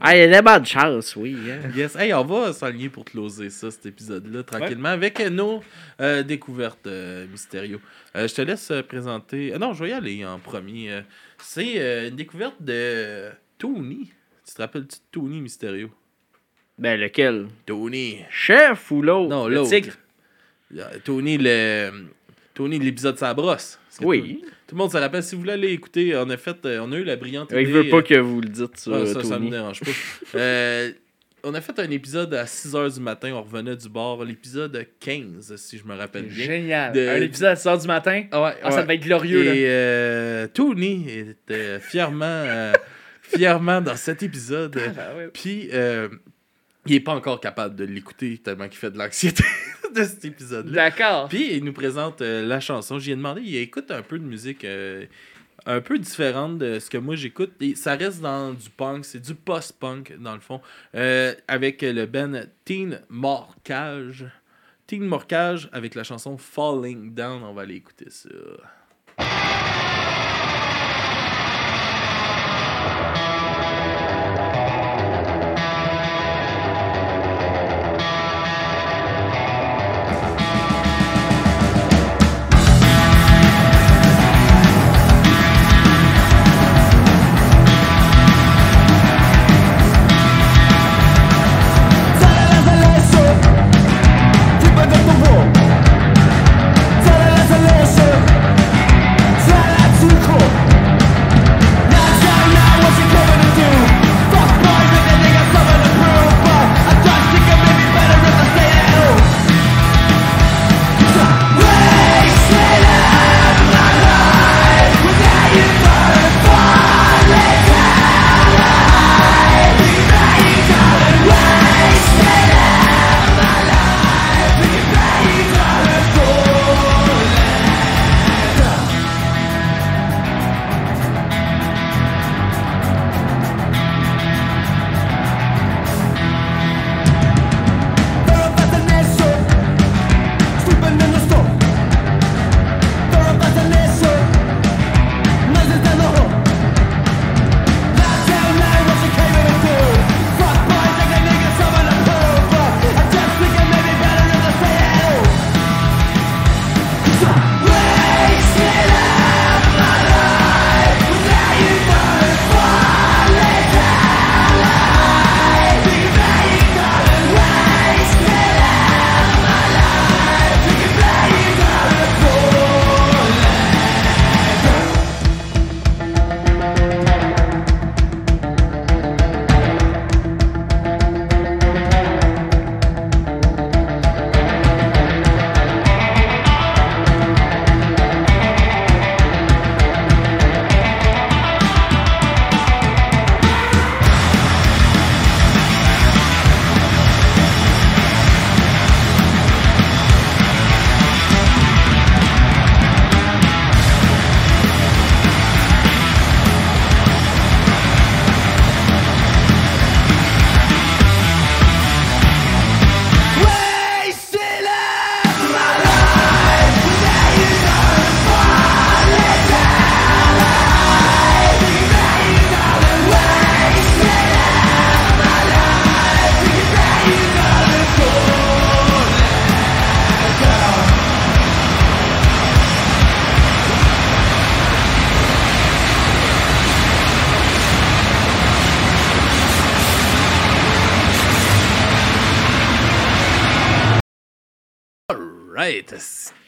Ah, il y a des bonnes chances, oui. hein. Yes. Hey, on va s'aligner pour closer ça, cet épisode-là, tranquillement, avec nos euh, découvertes euh, mystérieux. Euh, je te laisse euh, présenter. euh, non, je vais y aller en premier. C'est euh, une découverte de Tony. Tu te rappelles-tu de Tony Mystérieux? Ben, lequel? Tony. Chef ou l'autre? Non, Le l'autre. Euh, Tony, le. Tony, l'épisode sa brosse. Oui. Tout, tout le monde se rappelle. Si vous voulez aller écouter, on a fait, euh, on a eu la brillante Il idée. veut pas euh, que vous le dites, ça, ah, ça, ça me dérange pas. Euh, on a fait un épisode à 6h du matin, on revenait du bar, l'épisode 15, si je me rappelle bien. Génial. De- Un épisode à 6 h du matin? Ah ouais, Ah, ça devait être glorieux, là. Et euh, Tony était fièrement, euh, fièrement dans cet épisode. Ah, ouais. Puis, euh, il est pas encore capable de l'écouter tellement qu'il fait de l'anxiété de cet épisode-là. D'accord. Puis, il nous présente euh, la chanson. J'y ai demandé, il écoute un peu de musique euh, un peu différente de ce que moi j'écoute. Et ça reste dans du punk, c'est du post-punk dans le fond. Euh, avec le band Teen Morcage. Teen Morcage avec la chanson Falling Down. On va aller écouter ça.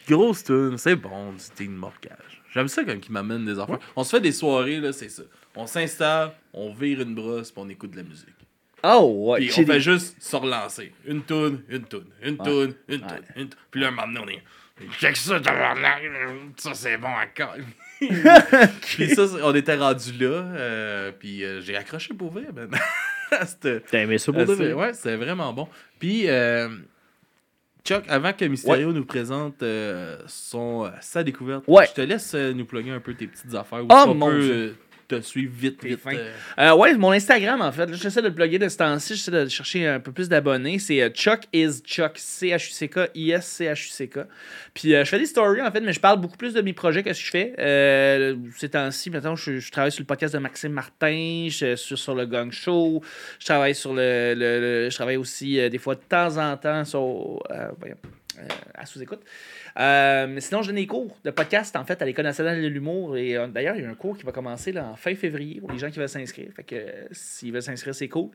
Grosse tune, c'est bon, du Teen Morcage. J'aime ça quand il m'amène des affaires. On se fait des soirées, là, c'est ça. On s'installe, on vire une brosse, puis on écoute de la musique. Oh, ouais. Puis on fait des- juste se relancer. Une toune, une toune, une Ouais. toune, une Ouais. toune, une toune. Puis là, un moment donné, on est. Check ça, ça c'est bon encore. puis ça, on était rendu là, euh, puis euh, j'ai accroché pour vrai, ben. T'as aimé ça pour de c'est- vrai? ouais, c'est vraiment bon. Puis, euh, Chuck, avant que Mysterio nous présente euh, son, euh, sa découverte, Ouais. je te laisse euh, nous plugger un peu tes petites affaires. Ou Oh, on mon peut Dieu. Te suivre vite, vite. euh. Euh, ouais, mon Instagram, en fait. Là, j'essaie de le plugger de ce temps-ci. J'essaie de chercher un peu plus d'abonnés. C'est euh, Chuck is Chuck. C-H-U-C-K. I-S-C-H-U-C-K. Puis euh, je fais des stories, en fait, mais je parle beaucoup plus de mes projets que ce que je fais. Ces temps-ci, maintenant, je, je travaille sur le podcast de Maxime Martin. Je suis sur le Gang Show. Je travaille sur le. le- le- je travaille aussi, des fois, de temps en temps, sur. à sous-écoute. Euh, mais sinon, je donne des cours de podcast en fait à l'École nationale de l'humour. Et euh, d'ailleurs, il y a un cours qui va commencer là, en fin février pour les gens qui veulent s'inscrire. Fait que euh, s'ils veulent s'inscrire, c'est cool.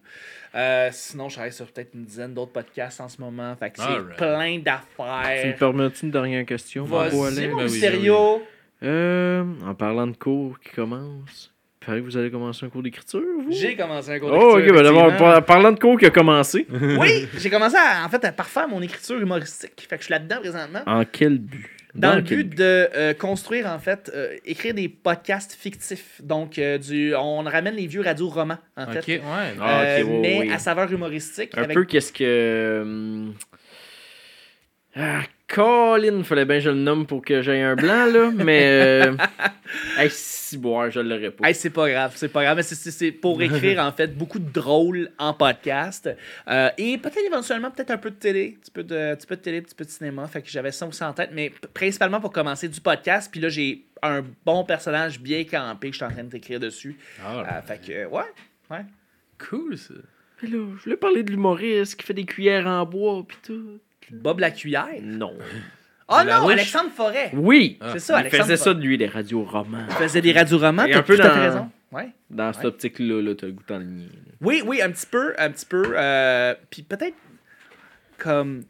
Euh, sinon, je travaille sur peut-être une dizaine d'autres podcasts en ce moment. Fait que c'est plein Tu me d'affaires. permets-tu une dernière question? Vas-y, mon Ben oui. Euh, en parlant de cours qui commencent, il paraît que vous allez commencer un cours d'écriture, vous? J'ai commencé un cours Oh, ok, d'écriture, ben d'abord, parlant de cours qui a commencé, Oui, j'ai commencé à, en fait à parfaire mon écriture humoristique. Fait que je suis là-dedans présentement. en quel but? Dans, Dans le but de euh, construire, en fait, euh, écrire des podcasts fictifs. Donc, euh, du, on ramène les vieux radios-romans, en Ok, fait. ouais. Ah, ok, ouais, mais ouais. à saveur humoristique. Un avec- peu qu'est-ce que. Ah, Colin, fallait bien que je le nomme pour que j'aie un blanc, là. Mais. Euh... hey, si boire, je l'aurais pas. Hey, c'est pas grave, c'est pas grave. Mais c'est- c'est c'est pour écrire, en fait, beaucoup de drôles en podcast. Euh, et peut-être éventuellement, peut-être un peu de télé. Un petit peu de, un petit peu de télé, un petit peu de cinéma. Fait que j'avais ça aussi en tête. Mais principalement pour commencer du podcast. Puis là, j'ai un bon personnage bien campé que je suis en train d'écrire dessus. Ah, Euh, fait que, euh, ouais. Ouais. cool ça. Mais là, je voulais parler de l'humoriste qui fait des cuillères en bois, pis tout. Bob la cuillère? Non. Oh La non. Alexandre Forêt. Oui! Ah. C'est ça, Il Alexandre faisait ça de lui, les radios romans. Il faisait des radioromans. T'as un peu tout à fait dans- raison. Ouais. Dans cette Ouais. optique-là, là, t'as le goût d'enligner. Oui, oui, un petit peu, un petit peu. euh, puis peut-être comme.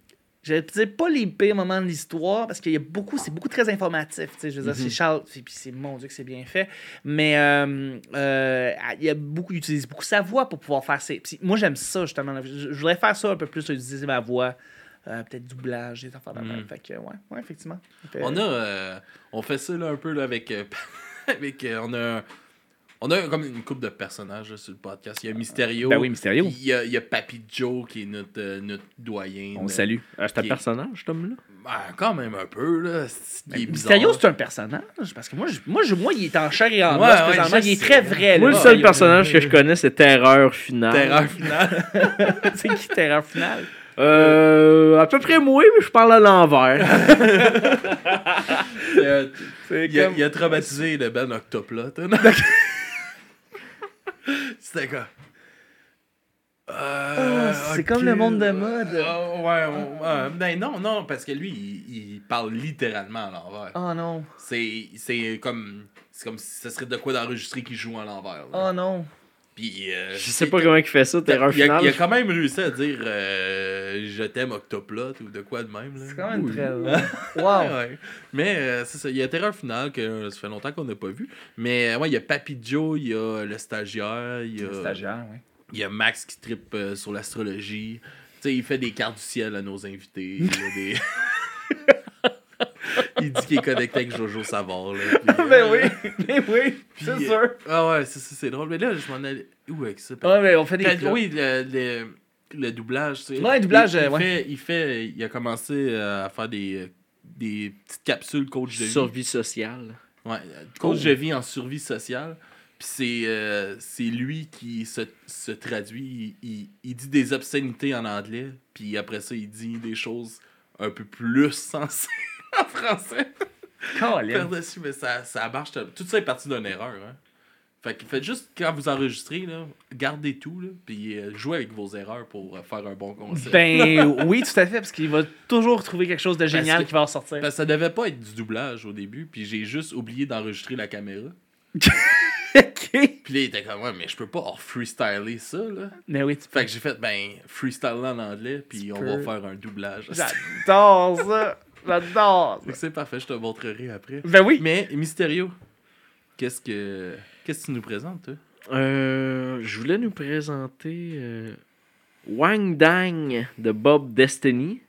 Je dire pas les pires moments de l'histoire parce qu'il y a beaucoup, c'est beaucoup très informatif. tu sais, Je veux dire, c'est Charles, puis puis c'est mon Dieu que c'est bien fait. Mais euh, euh, il y a beaucoup, il utilise beaucoup sa voix pour pouvoir faire ses. moi, j'aime ça justement. Je, je voudrais faire ça un peu plus, utiliser ma voix. Euh, peut-être doublage, des affaires de même. Mhm. Fait que, ouais, ouais, effectivement. Fait- On a, euh, on fait ça là, un peu là, avec, euh, avec euh, on a, on a comme une couple de personnages là, sur le podcast. Il y a Mysterio. Ben oui, Mysterio. Il y a, il y a Papy Joe qui est notre, euh, notre doyen. On là. le salue. Ah, c'est un personnage, cet homme-là? Ben, quand même un peu là. C'est il est bizarre. Mysterio, c'est un personnage. Parce que moi, je, moi, je- moi, il est en chair et en Ouais, os ouais, Il est très vrai. Moi, là. le seul Il- personnage que je connais, c'est Terreur Finale. Terreur finale. c'est qui Terreur finale? Euh, à peu près moi, mais je parle à l'envers. Euh, C'est il, il a traumatisé le Ben Octoplot. C'était quoi? Euh, Ah, c'est ok. comme le monde de mode. Ah, ouais, ouais, ouais. Ben non, non, parce que lui, il, il parle littéralement à l'envers. Oh non. C'est, c'est comme c'est comme si ce serait de quoi d'enregistrer qu'il joue à l'envers. Oh non. Puis, euh, Je sais pas comment il fait ça, Terreur il a, Finale. il a quand même réussi à dire euh, je t'aime Octoplot ou de quoi de même. Là. C'est quand même Oui. très. Wow. ouais. Mais euh, c'est ça, il y a Terreur Finale que euh, ça fait longtemps qu'on n'a pas vu. Mais euh, ouais, il y a Papy Joe, il y a le stagiaire, il y a, Stagiaire, oui. il y a Max qui trippe euh, sur l'astrologie. Tu sais, il fait des cartes du ciel à nos invités. Il, y a des... il dit qu'il est connecté avec Jojo Savard. Là, puis, ben euh, oui, ben oui, c'est sûr. Ah ouais, c'est, drôle. Mais là, je m'en allais. Où avec ça? Ouais, mais on fait des. Quand- oui, le, le, le doublage. tu sais. Ouais, le doublage, il, il euh, ouais. fait, il fait. Il a commencé euh, à faire des, des petites capsules coach de vie. Survie sociale. Ouais, coach Oh. de vie en survie sociale. Puis c'est, euh, c'est lui qui se, se traduit. Il, il- il dit des obscénités en anglais. Puis après ça, il dit des choses un peu plus sensées en français. Par-dessus, mais ça, ça marche. Tout ça est parti d'une erreur. Hein. Fait que faites juste, quand vous enregistrez, là, gardez tout. Là, puis euh, jouez avec vos erreurs pour euh, faire un bon concept. Ben oui, tout à fait, parce qu'il va toujours trouver quelque chose de génial que- qui va en sortir. Parce que ça devait pas être du doublage au début. Puis j'ai juste oublié d'enregistrer la caméra. ok. Puis là, il était comme, ouais, mais je peux pas freestyler ça, là. Mais oui, tu Fait que j'ai fait, ben, freestyle en anglais, puis on peux. va faire un doublage. J'adore ça. J'adore C'est parfait, je te montrerai après. Ben oui. Mais, Mysterio, qu'est-ce que qu'est-ce que tu nous présentes, toi? Euh, je voulais nous présenter euh, Wang Dang de Bob Destiny,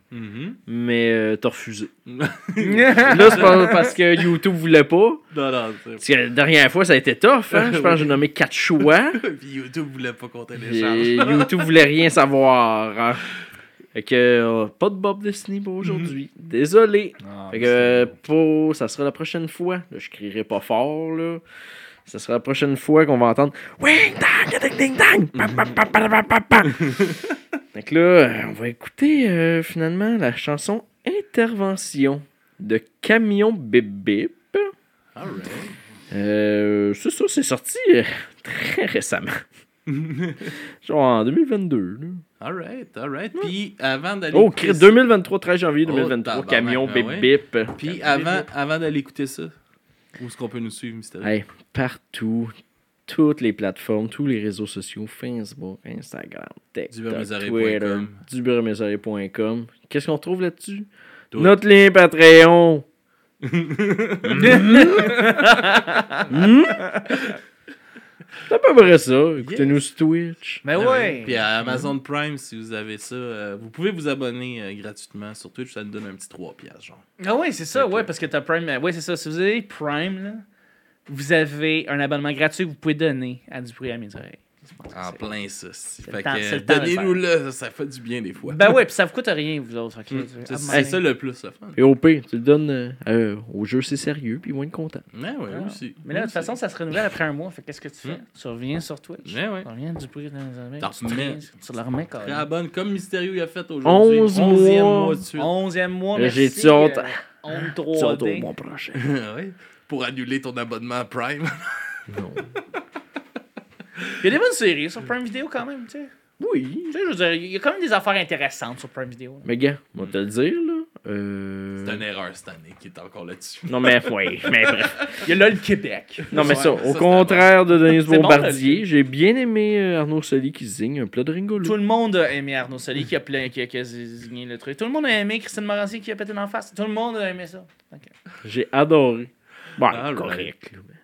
mais euh, t'as refusé. Là, c'est pas parce que YouTube voulait pas. Non, non, c'est... Parce que la dernière fois, ça a été tough. Hein? Je pense que j'ai nommé quatre choix. Puis YouTube voulait pas qu'on Puis télécharge. YouTube voulait rien savoir. hein. Fait que euh, pas de Bob Destiny pour aujourd'hui. Désolé. Fait que pour, ça sera la prochaine fois. Là, je crierai pas fort là. Ça sera la prochaine fois qu'on va entendre Wing dang ding ding dang. Que là, on va écouter euh, finalement la chanson Intervention de Camion Bip Bip. Alright. Euh, c'est ça, c'est sorti euh, très récemment. Genre en 2022. Là. Alright, alright. Puis avant d'aller. Oh, écouter cri- ça- 2023, 13 janvier Oh, 2023, tabarnak, camion ah bip ouais. bip. Puis avant, avant d'aller écouter ça, où est-ce qu'on peut nous suivre, Mysterio? Hey, partout, toutes les plateformes, tous les réseaux sociaux, Facebook, Instagram, TikTok. Twitter, dubermesoreille.com. Qu'est-ce qu'on trouve là-dessus? Notre lien Patreon. C'est à peu près ça. Écoutez-nous sur Twitch. Mais Ah ouais. ouais. Puis à Amazon Prime, si vous avez ça, euh, vous pouvez vous abonner euh, gratuitement sur Twitch, ça nous donne un petit 3 piastres, genre. Ah ouais, c'est ça, Fait que- ouais, parce que t'as Prime. Ouais, c'est ça. Si vous avez Prime, là, vous avez un abonnement gratuit que vous pouvez donner à du bruit à mes oreilles. En c'est- plein ça. Fait que c'est le temps de le donnez-nous le, ça fait du bien des fois. Ben ouais, puis ça vous coûte rien, vous autres. ok? Mm. C'est ben, c'est ça le plus le fun. Et au pire, tu le donnes euh, euh, au jeu, c'est sérieux, puis ils vont être contents. Ouais, ouais, Ah. aussi. Mais là, de toute façon, ça se renouvelle après un mois. Fait qu'est-ce que tu fais? Mm. Tu reviens sur Twitch. Ouais, ouais. Tu reviens du bruit dans les. T'en Tu, remets. tu le remets quand même. bonne, comme Mysterio il a fait aujourd'hui. 11 11e mois. mois de suite. Onzième mois, Là, merci. j'ai-tu euh, On Tu vas au 3D. mois prochain. ouais. Pour annuler ton abonnement à Prime. Non. Il y a des bonnes séries sur Prime Video quand même, tu sais. Oui. Tu sais, je veux dire, il y a quand même des affaires intéressantes sur Prime Video. Mais gars, on va te le dire, là. Euh... C'est une erreur cette année qui est encore là-dessus. Non, mais oui, mais bref. Il y a là le Québec. Non, mais ça, ça, au contraire de bon, Bombardier, j'ai bien aimé euh, Arnaud Soli qui signe un plat de ringolo. Tout le monde a aimé Arnaud Soli qui a, plein, qui a, qui a signé le truc. Tout le monde a aimé Christine Morancy qui a pété en face. Tout le monde a aimé ça. J'ai adoré. Bon, correct. là, Yes,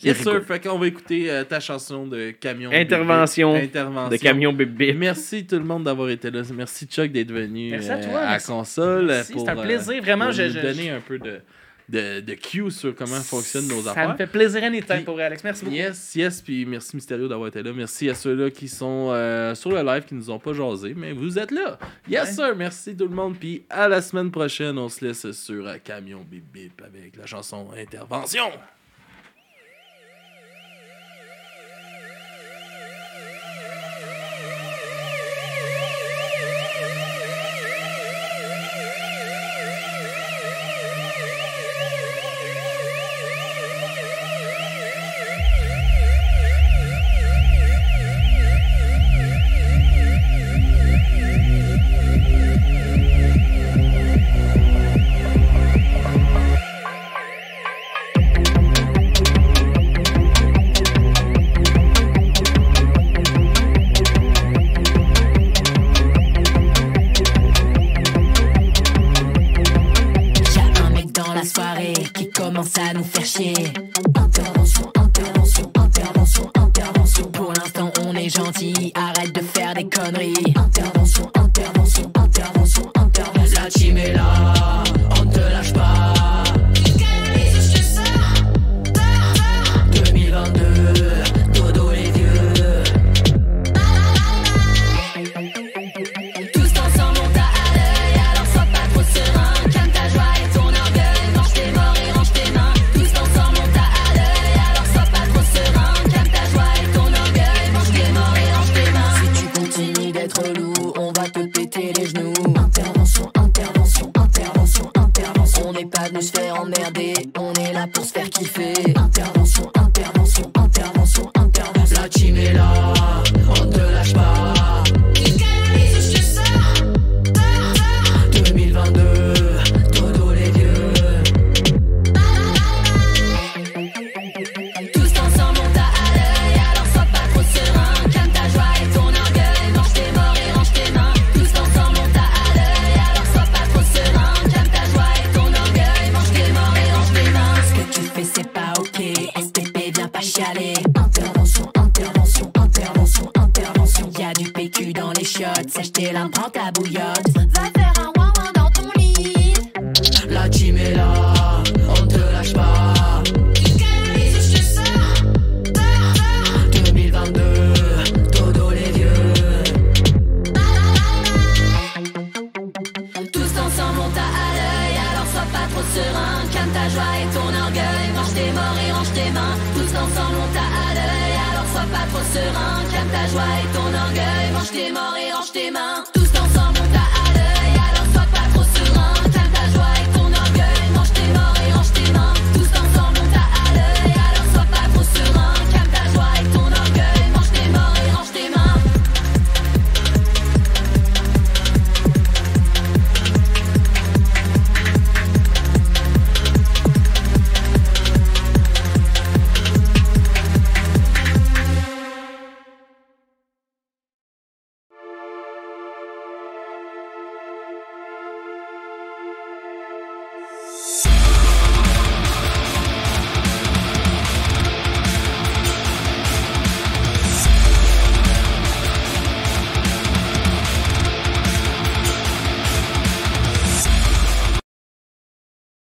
C'est sir. rigolo. Fait qu'on va écouter euh, ta chanson de camion. Intervention bébé. Intervention. De camion bébé. Merci tout le monde d'avoir été là. Merci Chuck d'être venu Merci à euh, à console. Merci, pour, c'est un euh, plaisir. Vraiment, pour je- nous je- donner un peu de, de, de cue sur comment fonctionnent nos Ça affaires. me fait plaisir anytime Puis- pour Alex. Merci beaucoup. Yes, yes, puis merci Mysterio d'avoir été là. Merci à ceux-là qui sont euh, sur le live, qui nous ont pas jasé, mais vous êtes là. Yes, Ouais. sir, merci tout le monde. Puis à la semaine prochaine, on se laisse sur Camion Bip Bip avec la chanson Intervention. À